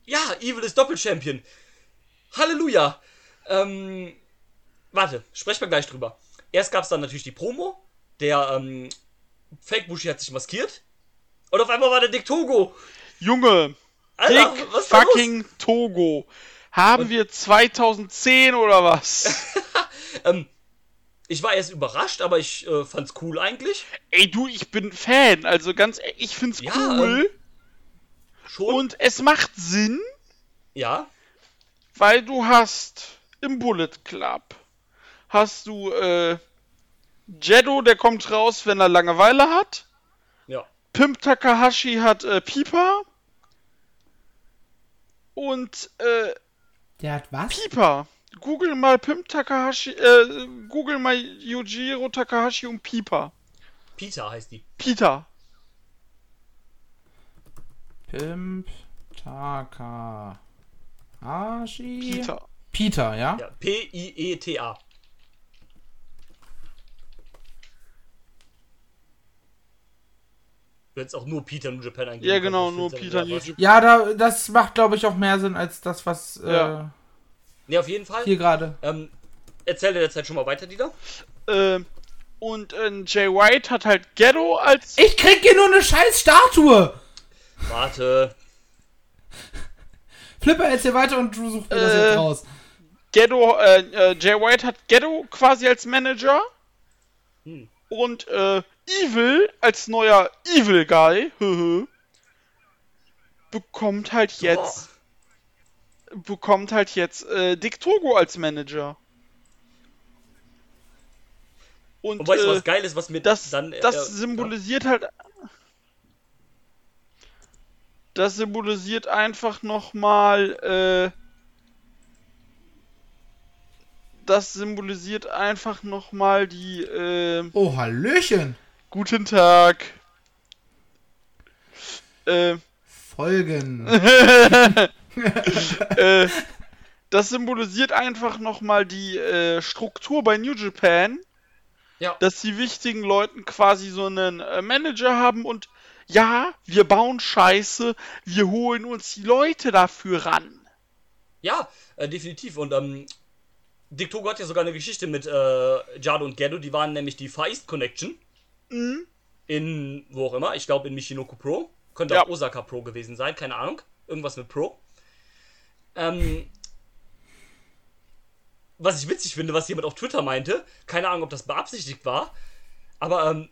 ja, Evil ist Doppelchampion. Halleluja. Ähm, warte, sprechen wir gleich drüber. Erst gab es dann natürlich die Promo. Der ähm, Fake Bushi hat sich maskiert. Und auf einmal war der Dick Togo. Junge, Alter, Dick fucking Togo. Haben wir 2010 oder was? [laughs] Ähm, ich war erst überrascht, aber ich äh, fand's cool eigentlich. Ey, du, ich bin Fan. Also ganz ehrlich, ich find's Ja, cool. Schon. und es macht Sinn, ja, weil du hast im Bullet Club hast du äh, Jeddo, der kommt raus, wenn er Langeweile hat. ja. Pimp Takahashi hat äh, Pieper. Und äh, Der hat was? Pieper. Google mal Pimp Takahashi, äh, Google mal Yujiro Takahashi und Pieper. Peter heißt die. Peter. Pimp Takahashi. Peter. Peter, ja? Ja, P-I-E-T-A. Du hättest auch nur Peter New Japan eingeben Ja, genau, das nur Peter. New Ja, da, das macht, glaube ich, auch mehr Sinn als das, was äh, Ja. Nee, auf jeden Fall. hier gerade. Ähm, erzähl dir derzeit schon mal weiter, Dieter. Äh, und äh, Jay White hat halt Ghetto als. Ich krieg hier nur eine scheiß Statue! Warte. Flipper, erzähl weiter und du suchst mir das Äh, jetzt raus. Ghetto, äh, äh, Jay White hat Ghetto quasi als Manager. Hm. Und äh, Evil als neuer Evil Guy höhö, bekommt halt jetzt bekommt halt jetzt äh, Dick Togo als Manager. Und, Und weißt du, äh, was geil ist, was mir das, dann. äh, das symbolisiert halt. Das symbolisiert einfach nochmal. Äh, das symbolisiert einfach nochmal die. Äh, Oh, Hallöchen! Guten Tag. Äh, Folgen. [laughs] äh, das symbolisiert einfach nochmal die äh, Struktur bei New Japan. Ja. dass die wichtigen Leuten quasi so einen äh, Manager haben und ja, wir bauen Scheiße, wir holen uns die Leute dafür ran. Ja, äh, definitiv. Und ähm, Dick Togo hat ja sogar eine Geschichte mit äh, Jado und Gedo. Die waren nämlich die Far East Connection. Mhm. In, wo auch immer. Ich glaube in Michinoku Pro. Könnte Ja. auch Osaka Pro gewesen sein. Keine Ahnung. Irgendwas mit Pro. Ähm, was ich witzig finde, was jemand auf Twitter meinte. Keine Ahnung, ob das beabsichtigt war. Aber ähm,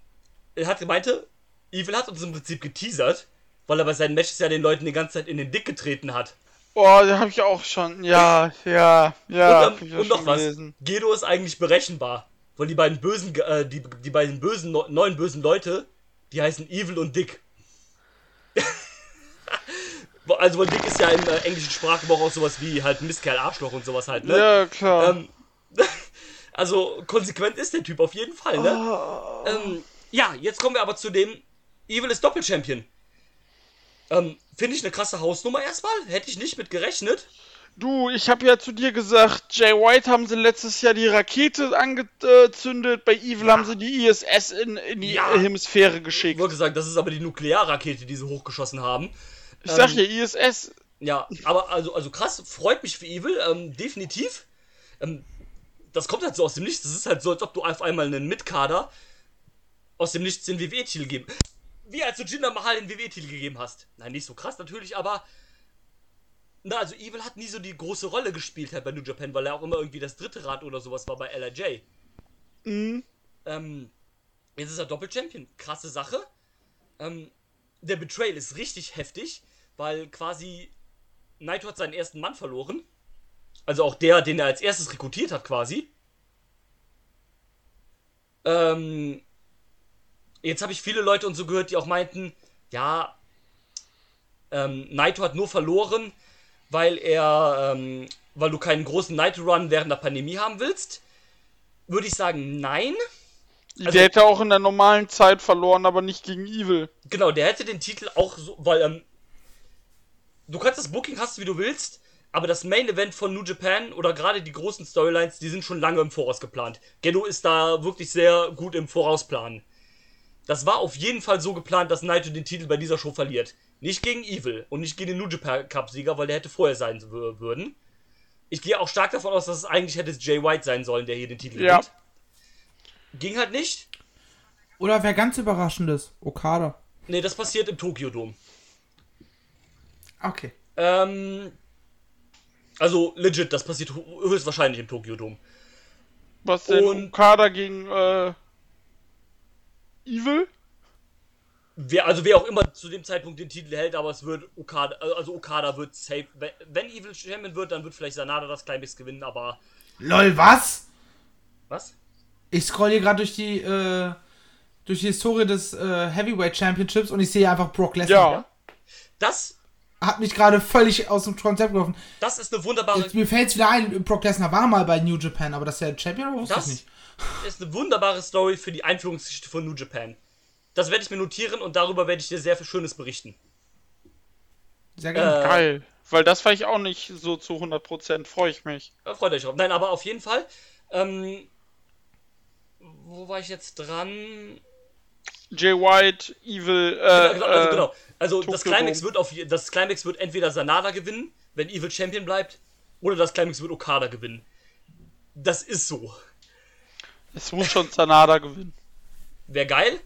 er hat gemeinte, Evil hat uns im Prinzip geteasert. Weil er bei seinen Matches ja den Leuten die ganze Zeit in den Dick getreten hat. Boah, da habe ich auch schon. Ja, ja, ja. und, ähm, und noch schon was. gelesen. Gedo ist eigentlich berechenbar. Weil die beiden bösen, äh, die, die beiden bösen, neu- neuen bösen Leute, die heißen Evil und Dick. [laughs] Also, weil Dick ist ja im äh, englischen Sprachgebrauch auch sowas wie halt Mistkerl, Arschloch und sowas halt, ne? Ja, klar. Ähm, [laughs] also, konsequent ist der Typ auf jeden Fall, ne? Ähm, ja, jetzt kommen wir aber zu dem Evil ist Doppelchampion. Ähm, Finde ich eine krasse Hausnummer erstmal. Hätte ich nicht mit gerechnet. Du, ich habe ja zu dir gesagt, Jay White haben sie letztes Jahr die Rakete angezündet, bei Evil haben sie die ISS in, in die Ja. Hemisphäre Ich geschickt. wollte sagen, das ist aber die Nuklearrakete, die sie hochgeschossen haben. Ich sag ähm, ja, ISS. Ja, aber also, also krass, freut mich für Evil, ähm, definitiv. Ähm, das kommt halt so aus dem Nichts. Das ist halt so, als ob du auf einmal einen Mitkader aus dem Nichts den WWE-Titel geben. Wie als du Jinder Mahal den WWE-Titel gegeben hast. Nein, nicht so krass natürlich, aber. Na, also Evil hat nie so die große Rolle gespielt halt bei New Japan, weil er auch immer irgendwie das dritte Rad oder sowas war bei LIJ. Mhm. Ähm, jetzt ist er Doppel-Champion. Krasse Sache. Ähm, der Betrayal ist richtig heftig, weil quasi Naito hat seinen ersten Mann verloren. Also auch der, den er als erstes rekrutiert hat, quasi. Ähm, jetzt habe ich viele Leute und so gehört, die auch meinten, ja, ähm, Naito hat nur verloren, weil er, ähm, weil du keinen großen Naito-Run während der Pandemie haben willst. Würde ich sagen, nein. Also- der hätte auch in der normalen Zeit verloren, aber nicht gegen Evil. Genau, der hätte den Titel auch so, weil, ähm, du kannst das Booking hast, wie du willst, aber das Main Event von New Japan oder gerade die großen Storylines, die sind schon lange im Voraus geplant. Gendo ist da wirklich sehr gut im Vorausplanen. Das war auf jeden Fall so geplant, dass Naito den Titel bei dieser Show verliert. Nicht gegen Evil und nicht gegen den New Japan Cup Sieger, weil der hätte vorher sein wür- würden. Ich gehe auch stark davon aus, dass es eigentlich hätte Jay White sein sollen, der hier den Titel Ja. gewinnt. Ging halt nicht. Oder wer ganz überraschendes? Okada. Nee, das passiert im Tokyo Dome. Okay. Ähm, also legit, das passiert hö- höchstwahrscheinlich im Tokyo Dome. Was denn? Und- Okada gegen äh, Evil? Wer, also wer auch immer zu dem Zeitpunkt den Titel hält, aber es wird Okada, also Okada wird safe. Wenn, Evil Champion wird, dann wird vielleicht Sanada das Climax gewinnen, aber. Lol, was? Was? Ich scroll hier gerade durch die, äh, durch die Historie des äh, Heavyweight Championships und ich sehe einfach Brock Lesnar. Ja. Das, Hat mich gerade völlig aus dem Konzept geworfen. das ist eine wunderbare, Jetzt, mir fällt es wieder ein, Brock Lesnar war mal bei New Japan, aber dass er Champion war, wusste das ich nicht. ist eine wunderbare Story für die Einführungsgeschichte von New Japan. Das werde ich mir notieren und darüber werde ich dir sehr viel Schönes berichten. Sehr gerne. Äh, Geil. Weil das war ich auch nicht so zu 100%. Freue ich mich. Da freut euch drauf. Nein, aber auf jeden Fall. Ähm, wo war ich jetzt dran? Jay White, Evil, äh, also, also, äh, genau. Also das Climax wird auf das Climax wird entweder Sanada gewinnen, wenn Evil Champion bleibt, oder das Climax wird Okada gewinnen. Das ist so. es muss schon Sanada gewinnen. Wäre geil.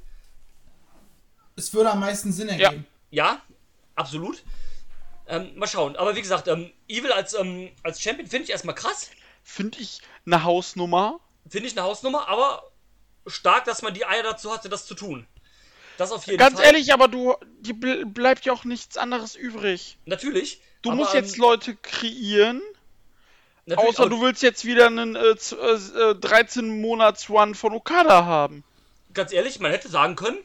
Es würde am meisten Sinn ergeben. Ja, absolut. Ähm, mal schauen. Aber wie gesagt, ähm, Evil als, ähm, als Champion finde ich erstmal krass. Finde ich eine Hausnummer. Finde ich eine Hausnummer, aber stark, dass man die Eier dazu hatte, das zu tun. Das auf jeden Ganz Fall. ehrlich, aber du, die bl bleibt ja auch nichts anderes übrig. Natürlich. Du aber, musst jetzt ähm, Leute kreieren, natürlich, außer du willst jetzt wieder einen äh, äh, 13-Monats-Run von Okada haben. ganz ehrlich, man hätte sagen können,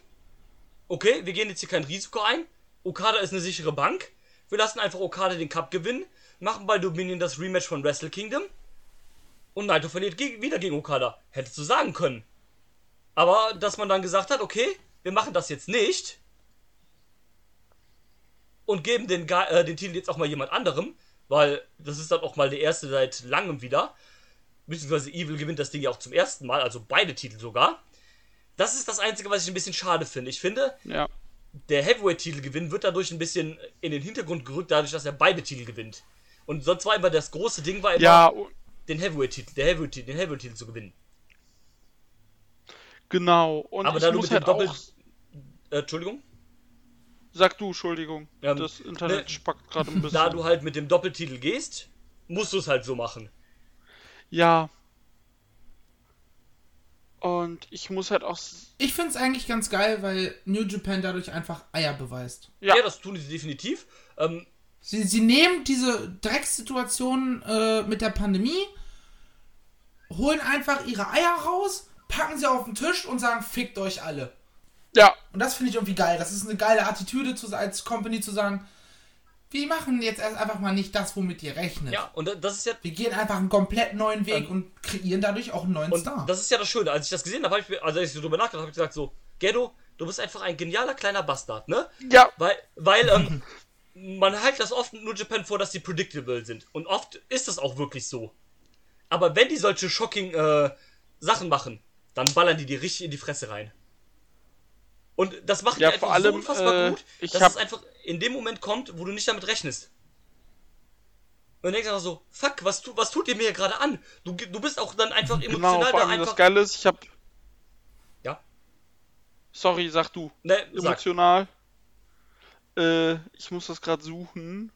okay, wir gehen jetzt hier kein Risiko ein. Okada ist eine sichere Bank. Wir lassen einfach Okada den Cup gewinnen, machen bei Dominion das Rematch von Wrestle Kingdom und Naito verliert ge wieder gegen Okada. Hättest du sagen können. Aber dass man dann gesagt hat, okay, wir machen das jetzt nicht und geben den, äh, den Titel jetzt auch mal jemand anderem, weil das ist dann auch mal der erste seit langem wieder. Beziehungsweise Evil gewinnt das Ding ja auch zum ersten Mal, also beide Titel sogar. Das ist das Einzige, was ich ein bisschen schade finde. Ich finde, Ja. der Heavyweight-Titelgewinn wird dadurch ein bisschen in den Hintergrund gerückt, dadurch, dass er beide Titel gewinnt. Und sonst war immer das große Ding, war immer Ja, den Heavyweight-Titel, der Heavyweight den Heavyweight-Titel zu gewinnen. genau. Und Aber da du mit dem halt Doppel... auch. Äh, Entschuldigung? Sag du, Entschuldigung. Ähm, das Internet ne, spackt gerade ein [laughs] bisschen. Da du halt mit dem Doppeltitel gehst, musst du es halt so machen. Ja. Und ich muss halt auch. Ich finde es eigentlich ganz geil, weil New Japan dadurch einfach Eier beweist. Ja. Ja, das tun sie definitiv. Ähm, Sie, sie nehmen diese Dreckssituation äh, mit der Pandemie, holen einfach ihre Eier raus, packen sie auf den Tisch und sagen, fickt euch alle. Ja, Und das finde ich irgendwie geil. Das ist eine geile Attitüde zu, als Company zu sagen, Wir machen jetzt erst einfach mal nicht das, womit ihr rechnet. Ja, und das ist ja. Wir gehen einfach einen komplett neuen Weg Ähm, und kreieren dadurch auch einen neuen Und Star. das ist ja das Schöne. Als ich das gesehen habe, hab ich mir, also als ich so drüber nachgedacht habe, habe ich gesagt so, Gerdo, du bist einfach ein genialer kleiner Bastard, ne? Ja, Weil, weil, ähm, [laughs] man hält das oft New Japan vor, dass die predictable sind. Und oft ist das auch wirklich so. Aber wenn die solche shocking äh, Sachen machen, dann ballern die dir richtig in die Fresse rein. Und das macht Ja, die vor einfach so allem, unfassbar äh, gut, ich dass es einfach in dem Moment kommt, wo du nicht damit rechnest. Und dann denkst du einfach so, fuck, was, tu, was tut ihr mir hier gerade an? Du, du bist auch dann einfach genau, emotional vor da allem das einfach. Geile ist, ich hab. Ja. Sorry, sag du. Ne, sag. Emotional. Äh, ich muss das gerade suchen.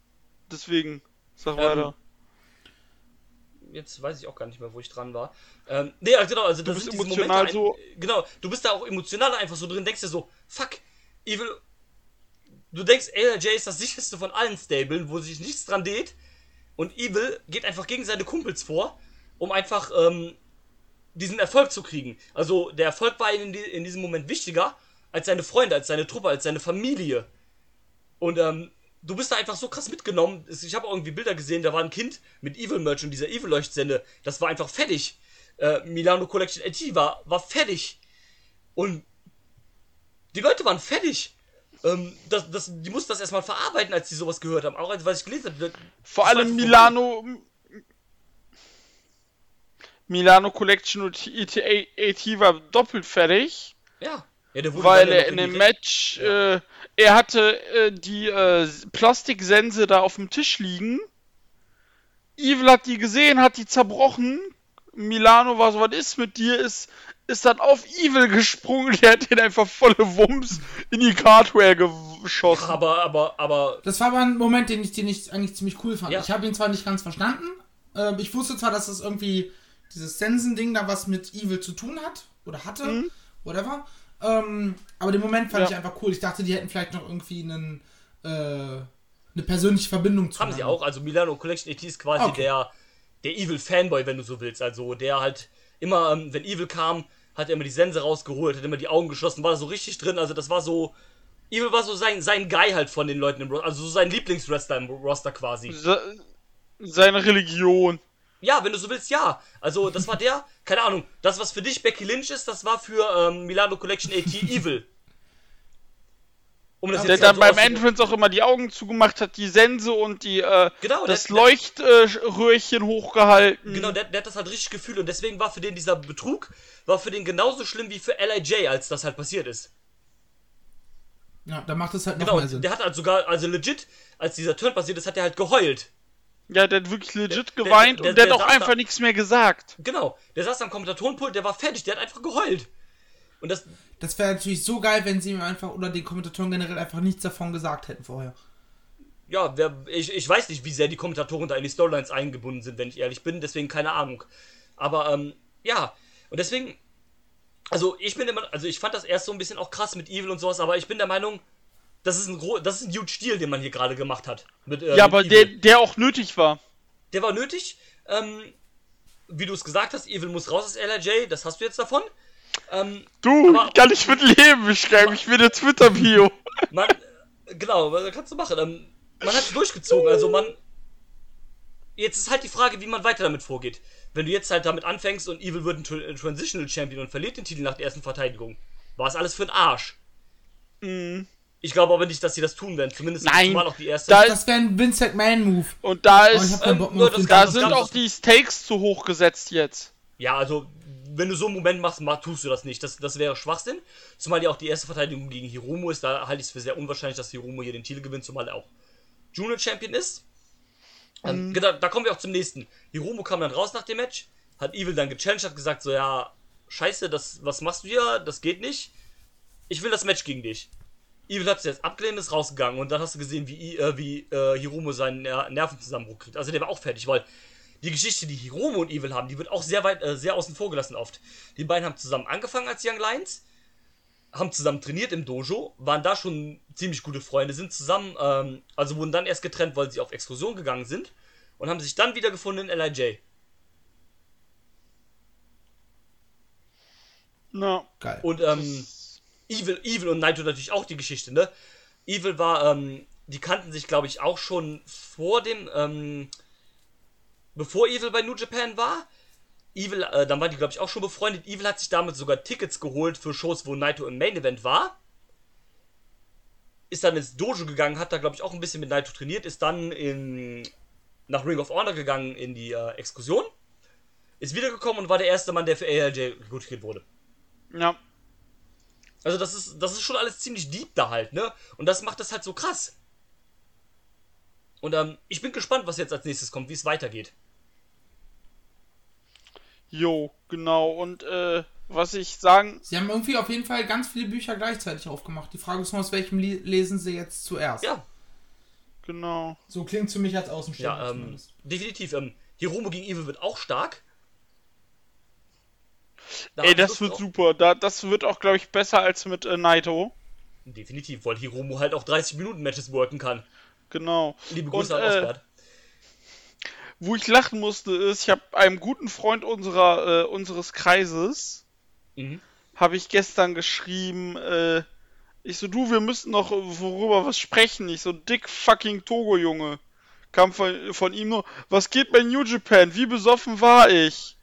Deswegen, sag Ähm, weiter. Jetzt weiß ich auch gar nicht mehr, wo ich dran war. Ähm, nee, also genau, also das bist emotional Momente, so- genau, du bist da auch emotional einfach so drin, denkst dir so, fuck, Evil, du denkst, LJ ist das sicherste von allen Stablen, wo sich nichts dran dreht und Evil geht einfach gegen seine Kumpels vor, um einfach ähm, diesen Erfolg zu kriegen. Also der Erfolg war ihm in, in diesem Moment wichtiger als seine Freunde, als seine Truppe, als seine Familie. Und ähm, du bist da einfach so krass mitgenommen. Ich habe irgendwie Bilder gesehen, da war ein Kind mit Evil-Merch und dieser Evil-Leuchtsende. Das war einfach fertig. Äh, Milano Collection LT war, war fertig. Und die Leute waren fertig. Ähm, das, das, die mussten das erstmal verarbeiten, als sie sowas gehört haben. Auch als was ich gelesen habe. Vor allem Milano. Milano Collection und ETA AT war doppelt fertig, Ja. Ja der wurde weil er in dem Match, äh, er hatte äh, die äh, Plastiksense da auf dem Tisch liegen. Evil hat die gesehen, hat die zerbrochen. Milano war so, was ist mit dir? Ist, ist dann auf Evil gesprungen, [laughs] der hat den einfach volle Wumms in die Cardware geschossen. Aber, aber, aber. Das war aber ein Moment, den ich, den ich eigentlich ziemlich cool fand. Ja. Ich habe ihn zwar nicht ganz verstanden. Äh, ich wusste zwar, dass das irgendwie dieses Sensen-Ding da was mit Evil zu tun hat. Oder hatte. Whatever. Ähm, aber den Moment fand Ja. ich einfach cool. Ich dachte, die hätten vielleicht noch irgendwie einen, äh, eine persönliche Verbindung zu Haben sie auch. Also Milano Collection AT ist quasi Okay. der, der Evil-Fanboy, wenn du so willst. Also der halt immer, ähm, wenn Evil kam, hat er immer die Sense rausgeholt, hat immer die Augen geschlossen, war da so richtig drin. Also das war so. Evil war so sein, sein Guy halt von den Leuten im Roster, also so sein Lieblingswrestler im Roster quasi. Se seine Religion. Ja, wenn du so willst, ja. Also das war der, keine Ahnung, das was für dich Becky Lynch ist, das war für ähm, Milano Collection AT [laughs] Evil. Um das Der jetzt dann so beim. Entrance auch immer die Augen zugemacht hat, die Sense und die, äh, Genau, das der- Leuchtröhrchen hochgehalten. Genau, der, der hat das halt richtig gefühlt und deswegen war für den dieser Betrug, war für den genauso schlimm wie für LIJ, als das halt passiert ist. Ja, da macht es halt noch Genau, mehr Sinn. der hat halt sogar, also legit, als dieser Turn passiert ist, hat er halt geheult. Ja, der hat wirklich legit Der- geweint der- und der, der hat auch einfach da- nichts mehr gesagt. Genau, der saß am Kommentatorenpult, der war fertig, der hat einfach geheult. Und das, Das wäre natürlich so geil, wenn sie ihm einfach oder den Kommentatoren generell einfach nichts davon gesagt hätten vorher. ja, wer, ich, ich weiß nicht, wie sehr die Kommentatoren da in die Storylines eingebunden sind, wenn ich ehrlich bin, deswegen keine Ahnung. Aber, ähm, ja, und deswegen, also ich bin immer, also ich fand das erst so ein bisschen auch krass mit Evil und sowas, aber ich bin der Meinung, das ist ein, gro das ist ein huge Deal, den man hier gerade gemacht hat. Mit, äh, ja, aber Evil. der, der auch nötig war. Der war nötig. Ähm, wie du es gesagt hast, Evil muss raus aus LRJ, das hast du jetzt davon. Ähm, Du, Aber- ich kann nicht mit Leben beschreiben, ich will eine Twitter-Bio. [laughs] man, äh, genau, was kannst du machen? Ähm, man hat es durchgezogen, also man. Jetzt ist halt die Frage, wie man weiter damit vorgeht. Wenn du jetzt halt damit anfängst und Evil wird ein ein Transitional Champion und verliert den Titel nach der ersten Verteidigung, war es alles für den Arsch. Ich glaube aber nicht, dass sie das tun werden. Zumindest Nein, zumal auch die erste. da- Das wäre ein Vince McMahon-Move. Und da ist, ähm, nur das da sind auch die Stakes zu hoch gesetzt jetzt. Ja, also, wenn du so einen Moment machst, ma- tust du das nicht. Das, das wäre Schwachsinn. Zumal ja auch die erste Verteidigung gegen Hiromo ist. Da halte ich es für sehr unwahrscheinlich, dass Hiromo hier den Titel gewinnt, zumal er auch Junior Champion ist. Ähm, genau, da kommen wir auch zum nächsten. Hiromo kam dann raus nach dem Match, hat Evil dann gechallenged, hat gesagt, so, ja, scheiße, das, was machst du hier? Das geht nicht. Ich will das Match gegen dich. Evil hat es jetzt abgelehnt, ist rausgegangen und dann hast du gesehen, wie, äh, wie äh, Hiromo seinen Ner Nervenzusammenbruch kriegt. Also der war auch fertig, weil die Geschichte, die Hiromo und Evil haben, die wird auch sehr weit, äh, sehr außen vor gelassen oft. Die beiden haben zusammen angefangen als Young Lions, haben zusammen trainiert im Dojo, waren da schon ziemlich gute Freunde, sind zusammen, ähm, also wurden dann erst getrennt, weil sie auf Exkursion gegangen sind und haben sich dann wieder gefunden in LIJ. Na, Geil. Und ähm, Evil, Evil und Naito natürlich auch die Geschichte, ne? Evil war ähm, die kannten sich, glaube ich, auch schon vor dem, ähm, bevor Evil bei New Japan war. Evil, äh, dann waren die, glaube ich, auch schon befreundet. Evil hat sich damit sogar Tickets geholt für Shows, wo Naito im Main Event war. Ist dann ins Dojo gegangen, hat da, glaube ich, auch ein bisschen mit Naito trainiert, ist dann in, nach Ring of Honor gegangen in die äh, Exkursion. Ist wiedergekommen und war der erste Mann, der für ALJ rekrutiert wurde. Ja. Also das ist, das ist schon alles ziemlich deep da halt, ne? Und das macht das halt so krass. Und ähm, ich bin gespannt, was jetzt als nächstes kommt, wie es weitergeht. Jo, genau. Und äh, was ich sagen. Sie haben irgendwie auf jeden Fall ganz viele Bücher gleichzeitig aufgemacht. Die Frage ist nur, aus welchem Le lesen sie jetzt zuerst? Ja. Genau. So klingt es für mich als Außenstehender Ja, ähm, zumindest. definitiv. Ähm, Hiromo gegen Evil wird auch stark. Da Ey, das wird drauf. super. Da, das wird auch, glaube ich, besser als mit äh, Naito. Definitiv, weil Hiromo halt auch 30 Minuten Matches worken kann. Genau. Liebe Grüße Und, an äh, Osbert. Wo ich lachen musste, ist, ich habe einem guten Freund unserer, äh, unseres Kreises, Mhm. habe ich gestern geschrieben, äh, ich so, du, wir müssen noch worüber was sprechen. Ich so, dick fucking Togo, Junge. Kam von, von ihm nur, was geht bei New Japan? Wie besoffen war ich?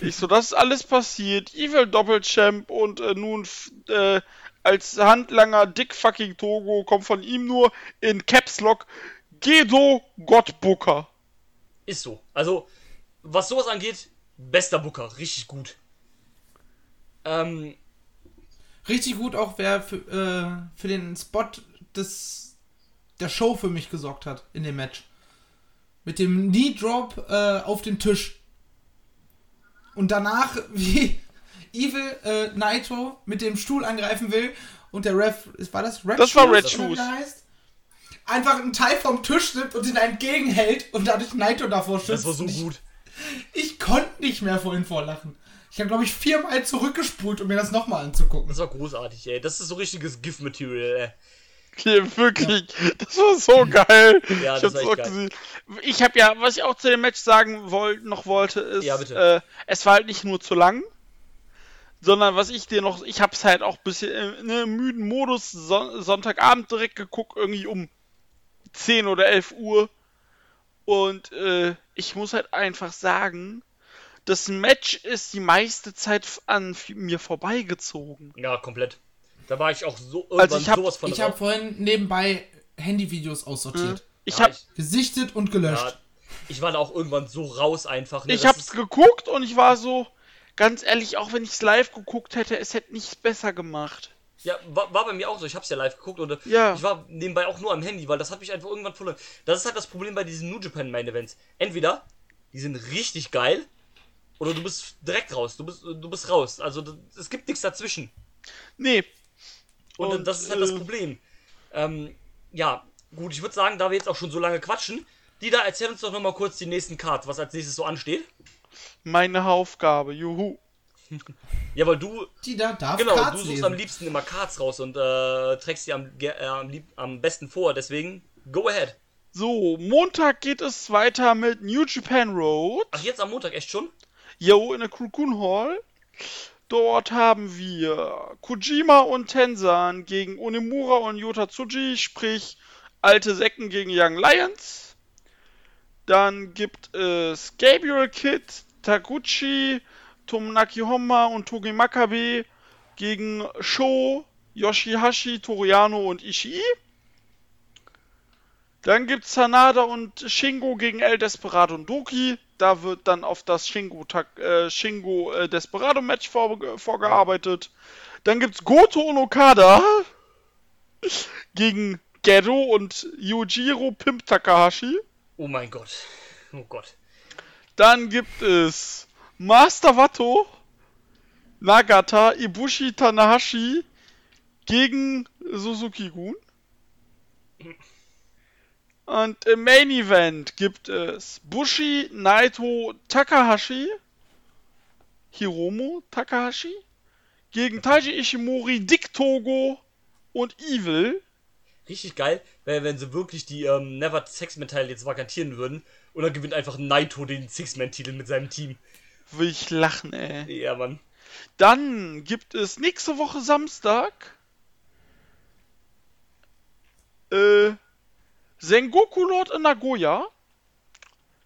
Ich so, das ist alles passiert. Evil Doppelchamp und äh, nun äh, als Handlanger dick fucking Togo kommt von ihm nur in Caps Lock Gedo Gottbooker. Ist so. Also, was sowas angeht, bester Booker. Richtig gut. Ähm, Richtig gut auch, wer für, äh, für den Spot des, der Show für mich gesorgt hat in dem Match. Mit dem Knee Drop äh, auf den Tisch. Und danach, [laughs] wie Evil äh, Naito mit dem Stuhl angreifen will und der Ref, war das Red Das war Red Shoes. der heißt? Einfach einen Teil vom Tisch nimmt und ihn entgegenhält und dadurch Naito davor schützt. das war so ich, gut. Ich konnte nicht mehr vorhin vorlachen. Ich habe, glaube ich, viermal zurückgespult, um mir das nochmal anzugucken. Das war großartig, ey. Das ist so richtiges GIF-Material, ey. Hier, wirklich. Das war so geil. Ja, ich das war geil. Ich habe ja, was ich auch zu dem Match sagen woll noch wollte, ist, Ja, bitte. Äh, es war halt nicht nur zu lang, sondern was ich dir noch, ich hab's halt auch ein bisschen in einem müden Modus Son Sonntagabend direkt geguckt, irgendwie um 10 oder 11 Uhr. Und äh, ich muss halt einfach sagen, das Match ist die meiste Zeit an mir vorbeigezogen. Ja, komplett. Da war ich auch so Also irgendwann ich hab- sowas von Ich habe vorhin nebenbei Handyvideos aussortiert. Ich Ja, hab, ich, Gesichtet und gelöscht. ja, ich war da auch irgendwann so raus einfach. Ne? Ich hab's geguckt und ich war so, ganz ehrlich, auch wenn ich's live geguckt hätte, es hätte nichts besser gemacht. Ja, war, war bei mir auch so. Ich hab's ja live geguckt und äh, Ja. ich war nebenbei auch nur am Handy, weil das hat mich einfach irgendwann verloren. Das ist halt das Problem bei diesen New Japan Main Events. Entweder die sind richtig geil oder du bist direkt raus. Du bist, du bist raus. Also es gibt nichts dazwischen. Nee, Und, Und, das ist halt das äh, Problem. Ähm, ja, gut, ich würde sagen, da wir jetzt auch schon so lange quatschen, Dida, erzähl uns doch nochmal kurz die nächsten Cards, was als nächstes so ansteht. meine Aufgabe, juhu. [laughs] Ja, weil du, Die da darf genau, Cards du suchst lesen. am liebsten immer Cards raus und äh, trägst die am, äh, am, lieb, am besten vor, deswegen go ahead. So, Montag geht es weiter mit New Japan Road. Ach, jetzt am Montag echt schon? Yo, in der Kurkun Hall. Dort haben wir Kojima und Tensan gegen Onemura und Yota Tsuji, sprich alte Säcken gegen Young Lions. Dann gibt es Gabriel Kid, Taguchi, Tomonaki Honma und Togi Makabe gegen Sho, Yoshihashi, Toriano und Ishii. Dann gibt's Sanada und Shingo gegen El Desperado und Doki. Da wird dann auf das Shingo, äh, Shingo äh, Desperado Match vorge vorgearbeitet. Dann gibt's Goto und Okada gegen Gedo und Yujiro Pimp Takahashi. Oh mein Gott. Oh Gott. Dann gibt es Master Wato, Nagata, Ibushi Tanahashi gegen Suzuki-gun. [laughs] Und im Main Event gibt es Bushi, Naito, Takahashi, Hiromo Takahashi gegen Taiji Ishimori, Dick Togo und Evil. Richtig geil, wenn sie wirklich die ähm, Never Six-Man-Teile jetzt vakantieren würden und dann gewinnt einfach Naito den Six-Man-Titel mit seinem Team. Will ich lachen, ey. Ja, Mann. Dann gibt es nächste Woche Samstag Äh, Sengoku Lord in Nagoya.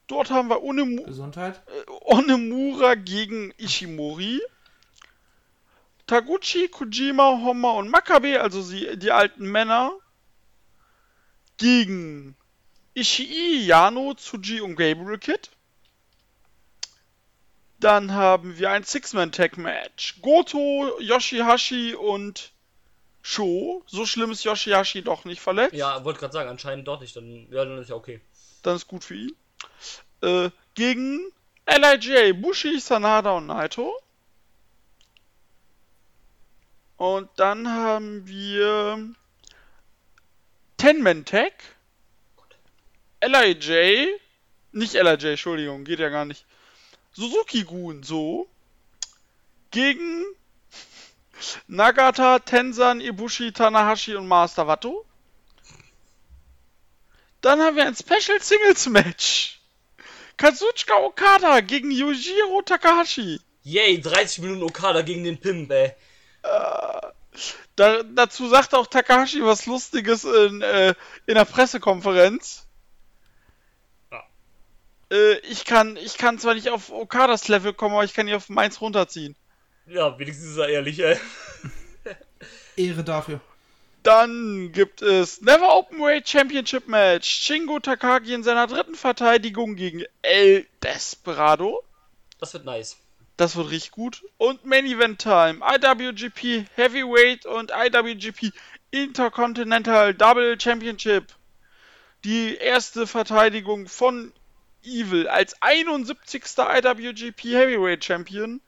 Dort haben wir Onemu Gesundheit. Onemura gegen Ishimori. Taguchi, Kojima, Honma und Makabe, also sie, die alten Männer, gegen Ishii, Yano, Tsuji und Gabriel Kid. Dann haben wir ein Six-Man-Tag-Match. Goto, Yoshihashi und Sho. So schlimm ist Yoshihashi doch nicht verletzt. Ja, wollte gerade sagen, anscheinend doch nicht. Dann, ja, dann ist ja okay. Dann ist gut für ihn. Äh, gegen LIJ, Bushi, Sanada und Naito. Und dann haben wir Ten-Man Tag. LIJ, nicht LIJ, Entschuldigung, geht ja gar nicht. Suzuki Gun, so. Gegen Nagata, Tensan, Ibushi, Tanahashi und Master Wato. Dann haben wir ein Special Singles Match. Kazuchika Okada gegen Yujiro Takahashi. Yay, 30 Minuten Okada gegen den Pimp, ey. Da, dazu sagt auch Takahashi was Lustiges in, äh, in der Pressekonferenz. Ja. Äh, ich, kann, ich kann zwar nicht auf Okadas Level kommen, aber ich kann ihn auf meins runterziehen. Ja, wenigstens ist er ehrlich, ey. [laughs] Ehre dafür. Dann gibt es Never Openweight Championship Match. Shingo Takagi in seiner dritten Verteidigung gegen El Desperado. Das wird nice. Das wird richtig gut. Und Main Event Time. IWGP Heavyweight und IWGP Intercontinental Double Championship. Die erste Verteidigung von Evil als 71. IWGP Heavyweight Champion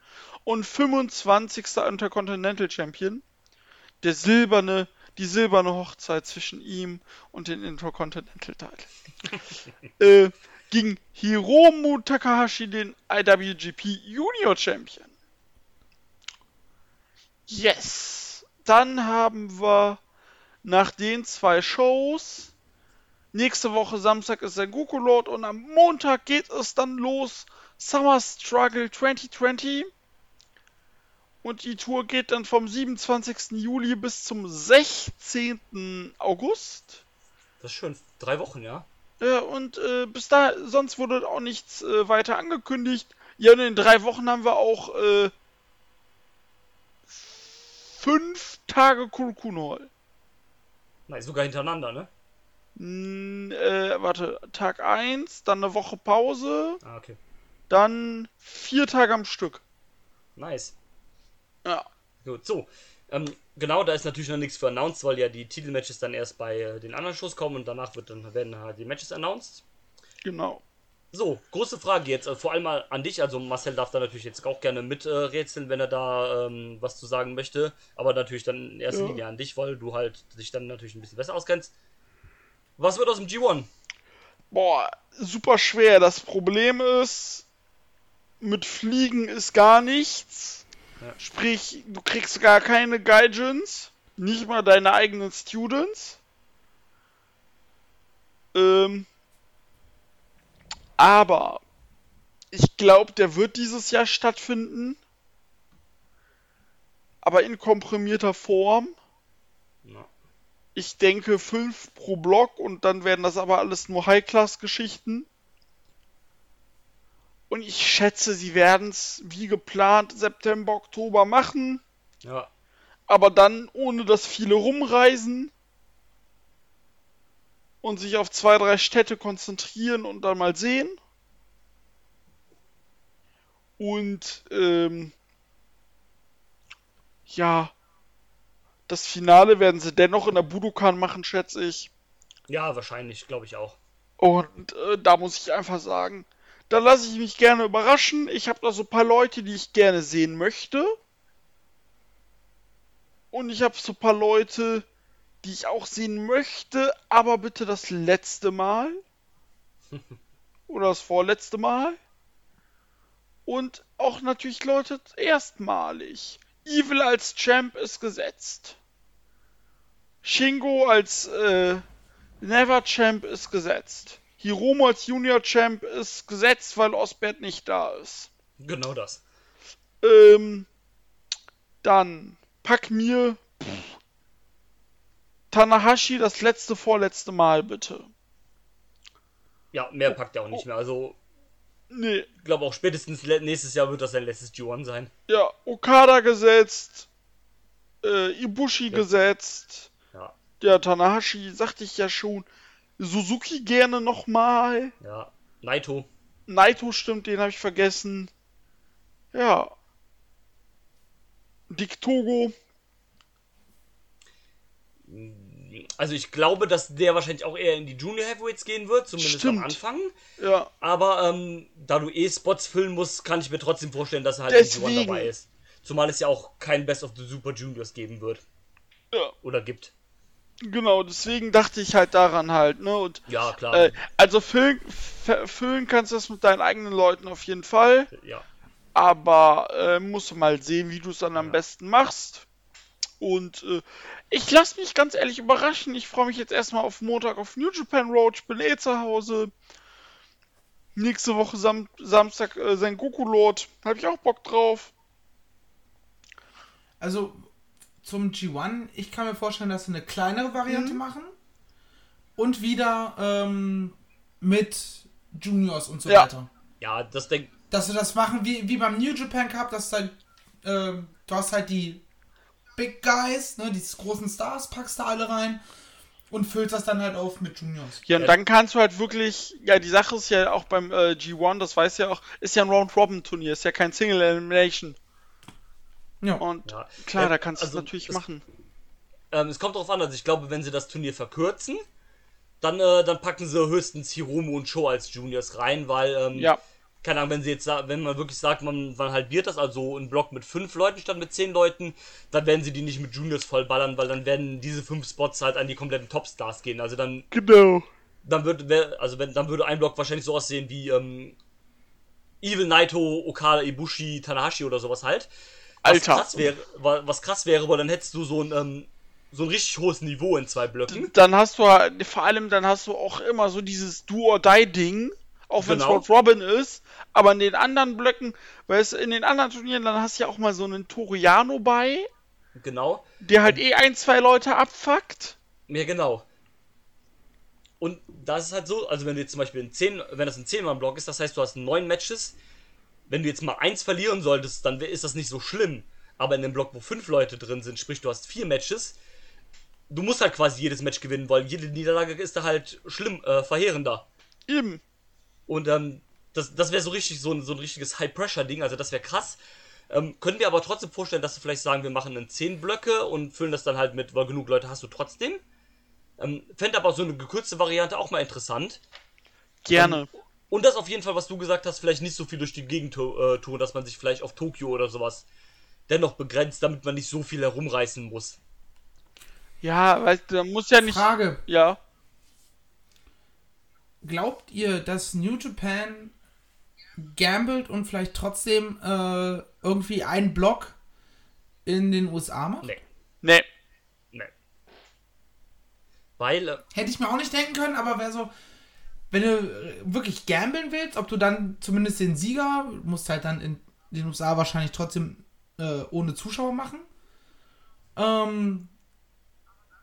und 25. Intercontinental Champion. Der silberne, die silberne Hochzeit zwischen ihm und den Intercontinental Title. [laughs] äh, gegen Hiromu Takahashi, den IWGP Junior Champion. Yes. Dann haben wir nach den zwei Shows. Nächste Woche Samstag ist der Goku Lord und am Montag geht es dann los. Summer Struggle 2020. Und die Tour geht dann vom 27. Juli bis zum 16. August. Das ist schön. Drei Wochen, ja? Ja, und äh, bis da, sonst wurde auch nichts äh, weiter angekündigt. Ja, und in drei Wochen haben wir auch äh, fünf Tage Kurokun Hall. Nein, sogar hintereinander, ne? N äh, warte, Tag 1, dann eine Woche Pause, Ah, okay. dann vier Tage am Stück. Nice. Ja. Gut, so. Ähm, genau, da ist natürlich noch nichts für announced, weil ja die Titelmatches dann erst bei äh, den anderen Shows kommen und danach wird dann, werden halt die Matches announced. Genau. So, große Frage jetzt, äh, vor allem mal an dich. Also Marcel darf da natürlich jetzt auch gerne miträtseln, wenn er da ähm, was zu sagen möchte. Aber natürlich dann in erster Ja. Linie an dich, weil du halt dich dann natürlich ein bisschen besser auskennst. Was wird aus dem G1? Boah, super schwer. Das Problem ist, mit Fliegen ist gar nichts. Ja. Sprich, du kriegst gar keine Gaijins. Nicht mal deine eigenen Students. Ähm, aber ich glaube, der wird dieses Jahr stattfinden. Aber in komprimierter Form. Na, Ich denke 5 pro Block und dann werden das aber alles nur High-Class-Geschichten. Und ich schätze, sie werden es wie geplant September, Oktober machen, ja, aber dann ohne dass viele rumreisen und sich auf zwei, drei Städte konzentrieren und dann mal sehen. Und ähm, ja, das Finale werden sie dennoch in der Budokan machen, schätze ich. ja, wahrscheinlich, glaube ich auch. Und äh, da muss ich einfach sagen, da lasse ich mich gerne überraschen. Ich habe da so ein paar Leute, die ich gerne sehen möchte. Und ich habe so ein paar Leute, die ich auch sehen möchte, aber bitte das letzte Mal. [laughs] Oder das vorletzte Mal. Und auch natürlich Leute erstmalig. Evil als Champ ist gesetzt. Shingo als äh, Never Champ ist gesetzt. Hiromo als Junior Champ ist gesetzt, weil Osbert nicht da ist. Genau das. Ähm, dann pack mir pff, Tanahashi das letzte, vorletzte Mal, bitte. Ja, mehr packt er auch nicht mehr. Also, Nee, ich glaube auch spätestens nächstes Jahr wird das sein letztes G1 sein. ja, Okada gesetzt, äh, Ibushi gesetzt, Ja, ja, Tanahashi, sagte ich ja schon, Suzuki gerne nochmal, ja. Naito. Naito stimmt, den habe ich vergessen, ja, Dick Togo, Also ich glaube, dass der wahrscheinlich auch eher in die Junior Heavyweights gehen wird, zumindest Stimmt. am Anfang. ja, Aber ähm, da du eh Spots füllen musst, kann ich mir trotzdem vorstellen, dass er halt im G1 Deswegen. dabei ist. Zumal es ja auch kein Best of the Super Juniors geben wird. ja, Oder gibt. Genau, deswegen dachte ich halt daran halt, ne, und Ja, klar. Äh, also füllen, füllen kannst du das mit deinen eigenen Leuten auf jeden Fall, ja. aber äh, musst du mal sehen, wie du es dann am besten machst. Und äh, ich lasse mich ganz ehrlich überraschen. Ich freue mich jetzt erstmal auf Montag auf New Japan Road. Ich bin eh zu Hause. Nächste Woche Sam Samstag äh, sein Goku Lord. Habe ich auch Bock drauf. Also zum G1, ich kann mir vorstellen, dass sie eine kleinere Variante machen. Und wieder ähm, mit Juniors und so Ja. weiter. Ja, das denk Dass sie das machen wie, wie beim New Japan Cup, dass dann, ähm, du hast halt die Big Guys, ne, die großen Stars, packst da alle rein und füllst das dann halt auf mit Juniors. Ja, und dann kannst du halt wirklich, ja, die Sache ist ja auch beim äh, G1, das weiß ja auch, ist ja ein Round-Robin-Turnier, ist ja kein Single Elimination. Ja. Und Ja. klar, Ja, da kannst du also es natürlich machen. Ähm, es kommt darauf an, also ich glaube, wenn sie das Turnier verkürzen, dann, äh, dann packen sie höchstens Hiromu und Show als Juniors rein, weil, ähm, Ja. keine Ahnung, wenn sie jetzt, wenn man wirklich sagt, man, man halbiert das, also ein Block mit fünf Leuten statt mit zehn Leuten, dann werden sie die nicht mit Juniors vollballern, weil dann werden diese fünf Spots halt an die kompletten Topstars gehen. Also dann, Genau. dann würde, also wenn, dann würde ein Block wahrscheinlich so aussehen wie, ähm, Evil Naito, Okada, Ibushi, Tanahashi oder sowas halt. Was Alter. krass wäre, wa- was krass wäre, weil dann hättest du so ein, ähm, so ein richtig hohes Niveau in zwei Blöcken. Dann hast du halt- vor allem, dann hast du auch immer so dieses Do-or-Die-Ding, auch wenn es Genau. Robin ist, aber in den anderen Blöcken, weißt du, in den anderen Turnieren, dann hast du ja auch mal so einen Toriano bei, Genau. der halt eh ein, zwei Leute abfuckt. Ja, genau. Und da ist halt so, also wenn du jetzt zum Beispiel in 10, wenn das ein 10-Mann-Block ist, das heißt, du hast neun Matches. Wenn du jetzt mal eins verlieren solltest, dann ist das nicht so schlimm. Aber in einem Block, wo fünf Leute drin sind, sprich, du hast vier Matches, du musst halt quasi jedes Match gewinnen, weil jede Niederlage ist da halt schlimm, äh, verheerender. Eben. Und ähm, das, das wäre so richtig so ein, so ein richtiges High-Pressure-Ding, also das wäre krass. Ähm, können wir aber trotzdem vorstellen, dass wir vielleicht sagen, wir machen dann 10 Blöcke und füllen das dann halt mit, weil genug Leute hast du trotzdem. Ähm, Fände aber so eine gekürzte Variante auch mal interessant. Gerne. Und das auf jeden Fall, was du gesagt hast, vielleicht nicht so viel durch die Gegend äh, tun, dass man sich vielleicht auf Tokio oder sowas dennoch begrenzt, damit man nicht so viel herumreißen muss. Ja, weißt du, da muss ja nicht. Frage: Ja. Glaubt ihr, dass New Japan gambelt und vielleicht trotzdem äh, irgendwie einen Block in den USA macht? Nee, Nee. nee. Weil, äh, Hätte ich mir auch nicht denken können, aber wäre so, wenn du äh, wirklich gambeln willst, ob du dann zumindest den Sieger, musst halt dann in den USA wahrscheinlich trotzdem äh, ohne Zuschauer machen. Ähm,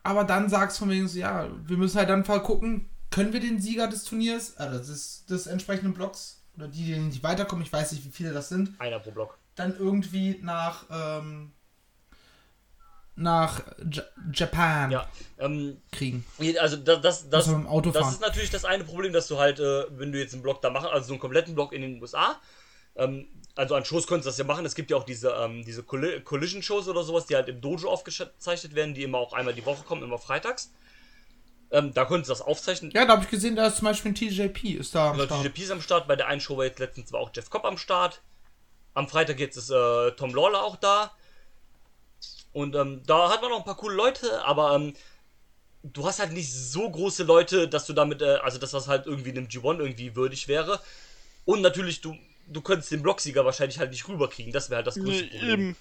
aber dann sagst du von wegen so, ja, wir müssen halt dann mal gucken, können wir den Sieger des Turniers, also des, des entsprechenden Blocks, oder die, die nicht weiterkommen, ich weiß nicht, wie viele das sind, einer pro Block. dann irgendwie nach, ähm, nach J Japan Ja, ähm, kriegen. also das, das, das, Also das ist natürlich das eine Problem, dass du halt, äh, wenn du jetzt einen Block da machst, also so einen kompletten Block in den USA, ähm, also an Shows könntest du das ja machen. Es gibt ja auch diese, ähm, diese Colli- Collision-Shows oder sowas, die halt im Dojo aufgezeichnet werden, die immer auch einmal die Woche kommen, immer freitags. Ähm, da könntest du das aufzeichnen. Ja, da habe ich gesehen, da ist zum Beispiel ein TJP, ist da am Genau, Start. TJP ist am Start. Bei der einen Show war jetzt letztens war auch Jeff Cobb am Start. Am Freitag jetzt ist äh, Tom Lawler auch da. Und ähm, da hat man noch ein paar coole Leute, aber ähm, du hast halt nicht so große Leute, dass du damit, äh, also dass das halt irgendwie einem G1 irgendwie würdig wäre. Und natürlich, du, du könntest den Blocksieger wahrscheinlich halt nicht rüberkriegen. Das wäre halt das größte Nee, Problem. eben.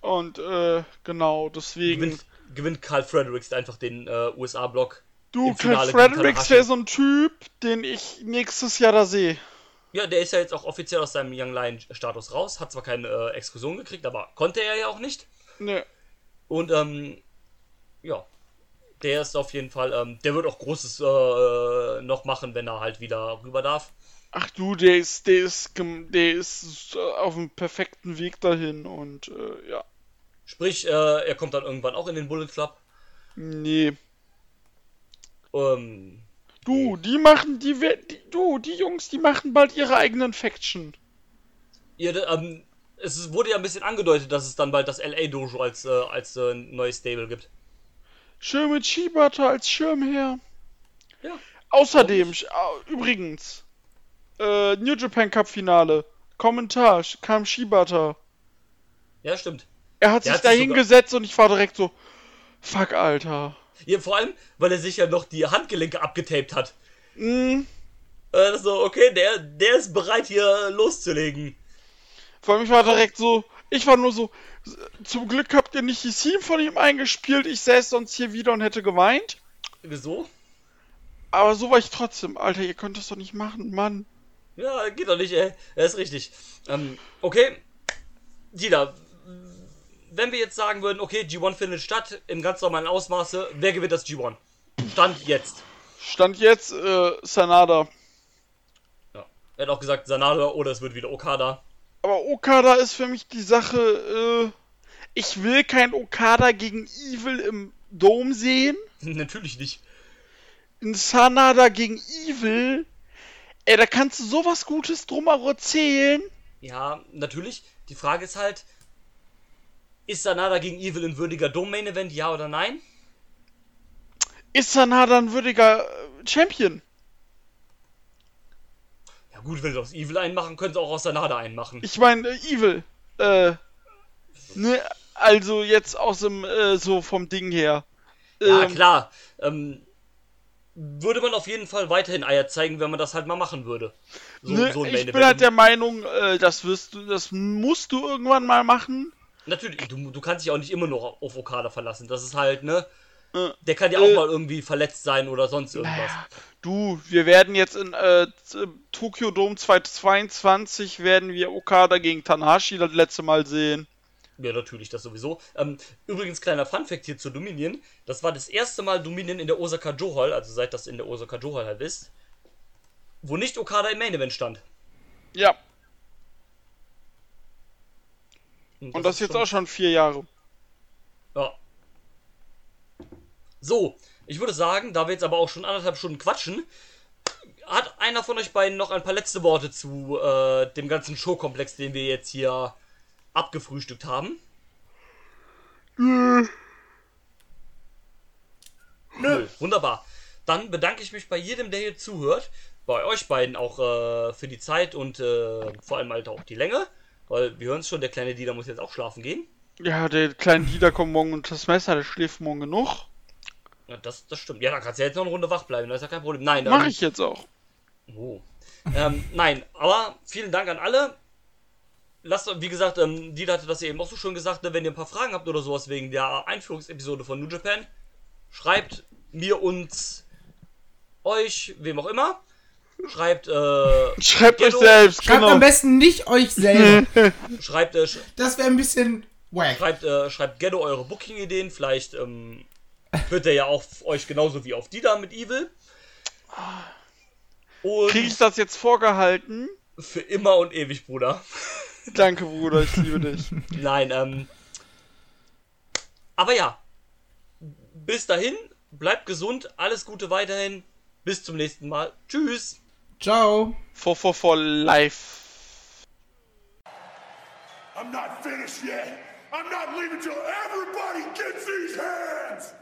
Und äh, genau, deswegen. Gewinnt, gewinnt Carl Fredericks einfach den äh, USA-Block. Du, gegen Fredericks wäre so ein Typ, den ich nächstes Jahr da sehe. Ja, der ist ja jetzt auch offiziell aus seinem Young Lion-Status raus. Hat zwar keine äh, Exkursion gekriegt, aber konnte er ja auch nicht. Ne. Und ähm, ja, Der ist auf jeden Fall, ähm, der wird auch Großes äh, noch machen, wenn er halt wieder rüber darf. Ach du, der ist, der ist, der ist äh, auf dem perfekten Weg dahin und äh, ja. Sprich, äh, er kommt dann irgendwann auch in den Bullet Club. Nee. Ähm, Du, die machen, die, die, du, die Jungs, die machen bald ihre eigenen Faction. ihr, ähm, es wurde ja ein bisschen angedeutet, dass es dann bald das LA Dojo als, äh, als äh, neues Stable gibt. Schön mit Shibata als Schirmherr. Ja. Außerdem, au- übrigens, äh, New Japan Cup Finale. Kommentar, kam Shibata. Ja, stimmt. Er hat Der sich da hingesetzt und ich war direkt so, fuck, Alter. Ja, vor allem, weil er sich ja noch die Handgelenke abgetaped hat. Mm, Äh, so, okay, der, der ist bereit, hier loszulegen. Vor allem, ich war direkt so, ich war nur so, zum Glück habt ihr nicht die Theme von ihm eingespielt, ich säß sonst hier wieder und hätte geweint. Wieso? Aber so war ich trotzdem, Alter, ihr könnt das doch nicht machen, Mann. Ja, geht doch nicht, ey. Er ist richtig. Ähm, okay. Dieter, wenn wir jetzt sagen würden, okay, G1 findet statt, im ganz normalen Ausmaße, wer gewinnt das G1? Stand jetzt. Stand jetzt, äh, Sanada. Ja. Er hat auch gesagt, Sanada oder es wird wieder Okada. Aber Okada ist für mich die Sache, äh, ich will kein Okada gegen Evil im Dom sehen. [laughs] Natürlich nicht. Ein Sanada gegen Evil. Ey, da kannst du sowas Gutes drum erzählen. Ja, natürlich. Die Frage ist halt, ist Sanada gegen Evil ein würdiger Dome-Main-Event, ja oder nein? Ist Sanada ein würdiger äh, Champion? Ja gut, wenn sie aus Evil einen machen, können sie auch aus Sanada einen machen. Ich meine, äh, Evil. Äh, ne, also jetzt aus dem, äh, so vom Ding her. Ja, Ähm, klar. Ähm, würde man auf jeden Fall weiterhin Eier zeigen, wenn man das halt mal machen würde. So, Ne, so ich bin halt der Meinung, äh, das wirst du, das musst du irgendwann mal machen. Natürlich, du, du kannst dich auch nicht immer nur auf Okada verlassen. Das ist halt, ne? Äh, Der kann ja äh, auch mal irgendwie verletzt sein oder sonst irgendwas. Naja, du, wir werden jetzt in äh, Tokyo Dome 2022 werden wir Okada gegen Tanahashi das letzte Mal sehen. Ja, natürlich, das sowieso. Ähm, übrigens, kleiner Funfact hier zu Dominion. Das war das erste Mal Dominion in der Osaka Joe Hall, also seit das in der Osaka Joe Hall halt ist, wo nicht Okada im Main Event stand. Ja, und das ist jetzt schon- auch schon vier Jahre. Ja. So, ich würde sagen, da wir jetzt aber auch schon anderthalb Stunden quatschen, hat einer von euch beiden noch ein paar letzte Worte zu äh, dem ganzen Showkomplex, den wir jetzt hier abgefrühstückt haben? Nö. Wunderbar. Dann bedanke ich mich bei jedem, der hier zuhört. Bei euch beiden auch äh, für die Zeit und äh, vor allem halt auch die Länge. Weil wir hören es schon, der kleine Dieter muss jetzt auch schlafen gehen. Ja, der kleine Dieter kommt morgen und das Messer, der schläft morgen genug. Ja, das, das stimmt. Ja, dann kannst du ja jetzt noch eine Runde wach bleiben, das ist ja kein Problem. Nein, Mach ähm, ich jetzt auch. Oh. ähm, nein, aber vielen Dank an alle. Lasst, wie gesagt, ähm, Dieter hatte das ja eben auch so schön gesagt, ne, wenn ihr ein paar Fragen habt oder sowas wegen der Einführungsepisode von New Japan, schreibt mir uns, euch, wem auch immer. Schreibt, äh, [laughs] Schreibt euch selbst, Schreibt genau. am besten nicht euch selber. [laughs] schreibt, äh, sch Das wäre ein bisschen wack. schreibt, äh, schreibt Ghetto eure Booking-Ideen. Vielleicht ähm, hört er ja auch auf euch genauso wie auf Dieter mit Evil. Und Krieg ich das jetzt vorgehalten? für immer und ewig, Bruder. [laughs] Danke, Bruder, ich liebe dich. [laughs] Nein, ähm. Aber ja. Bis dahin, bleibt gesund, alles Gute weiterhin. Bis zum nächsten Mal. Tschüss. Ciao. For, for, for life. I'm not finished yet. I'm not leaving till everybody gets these hands.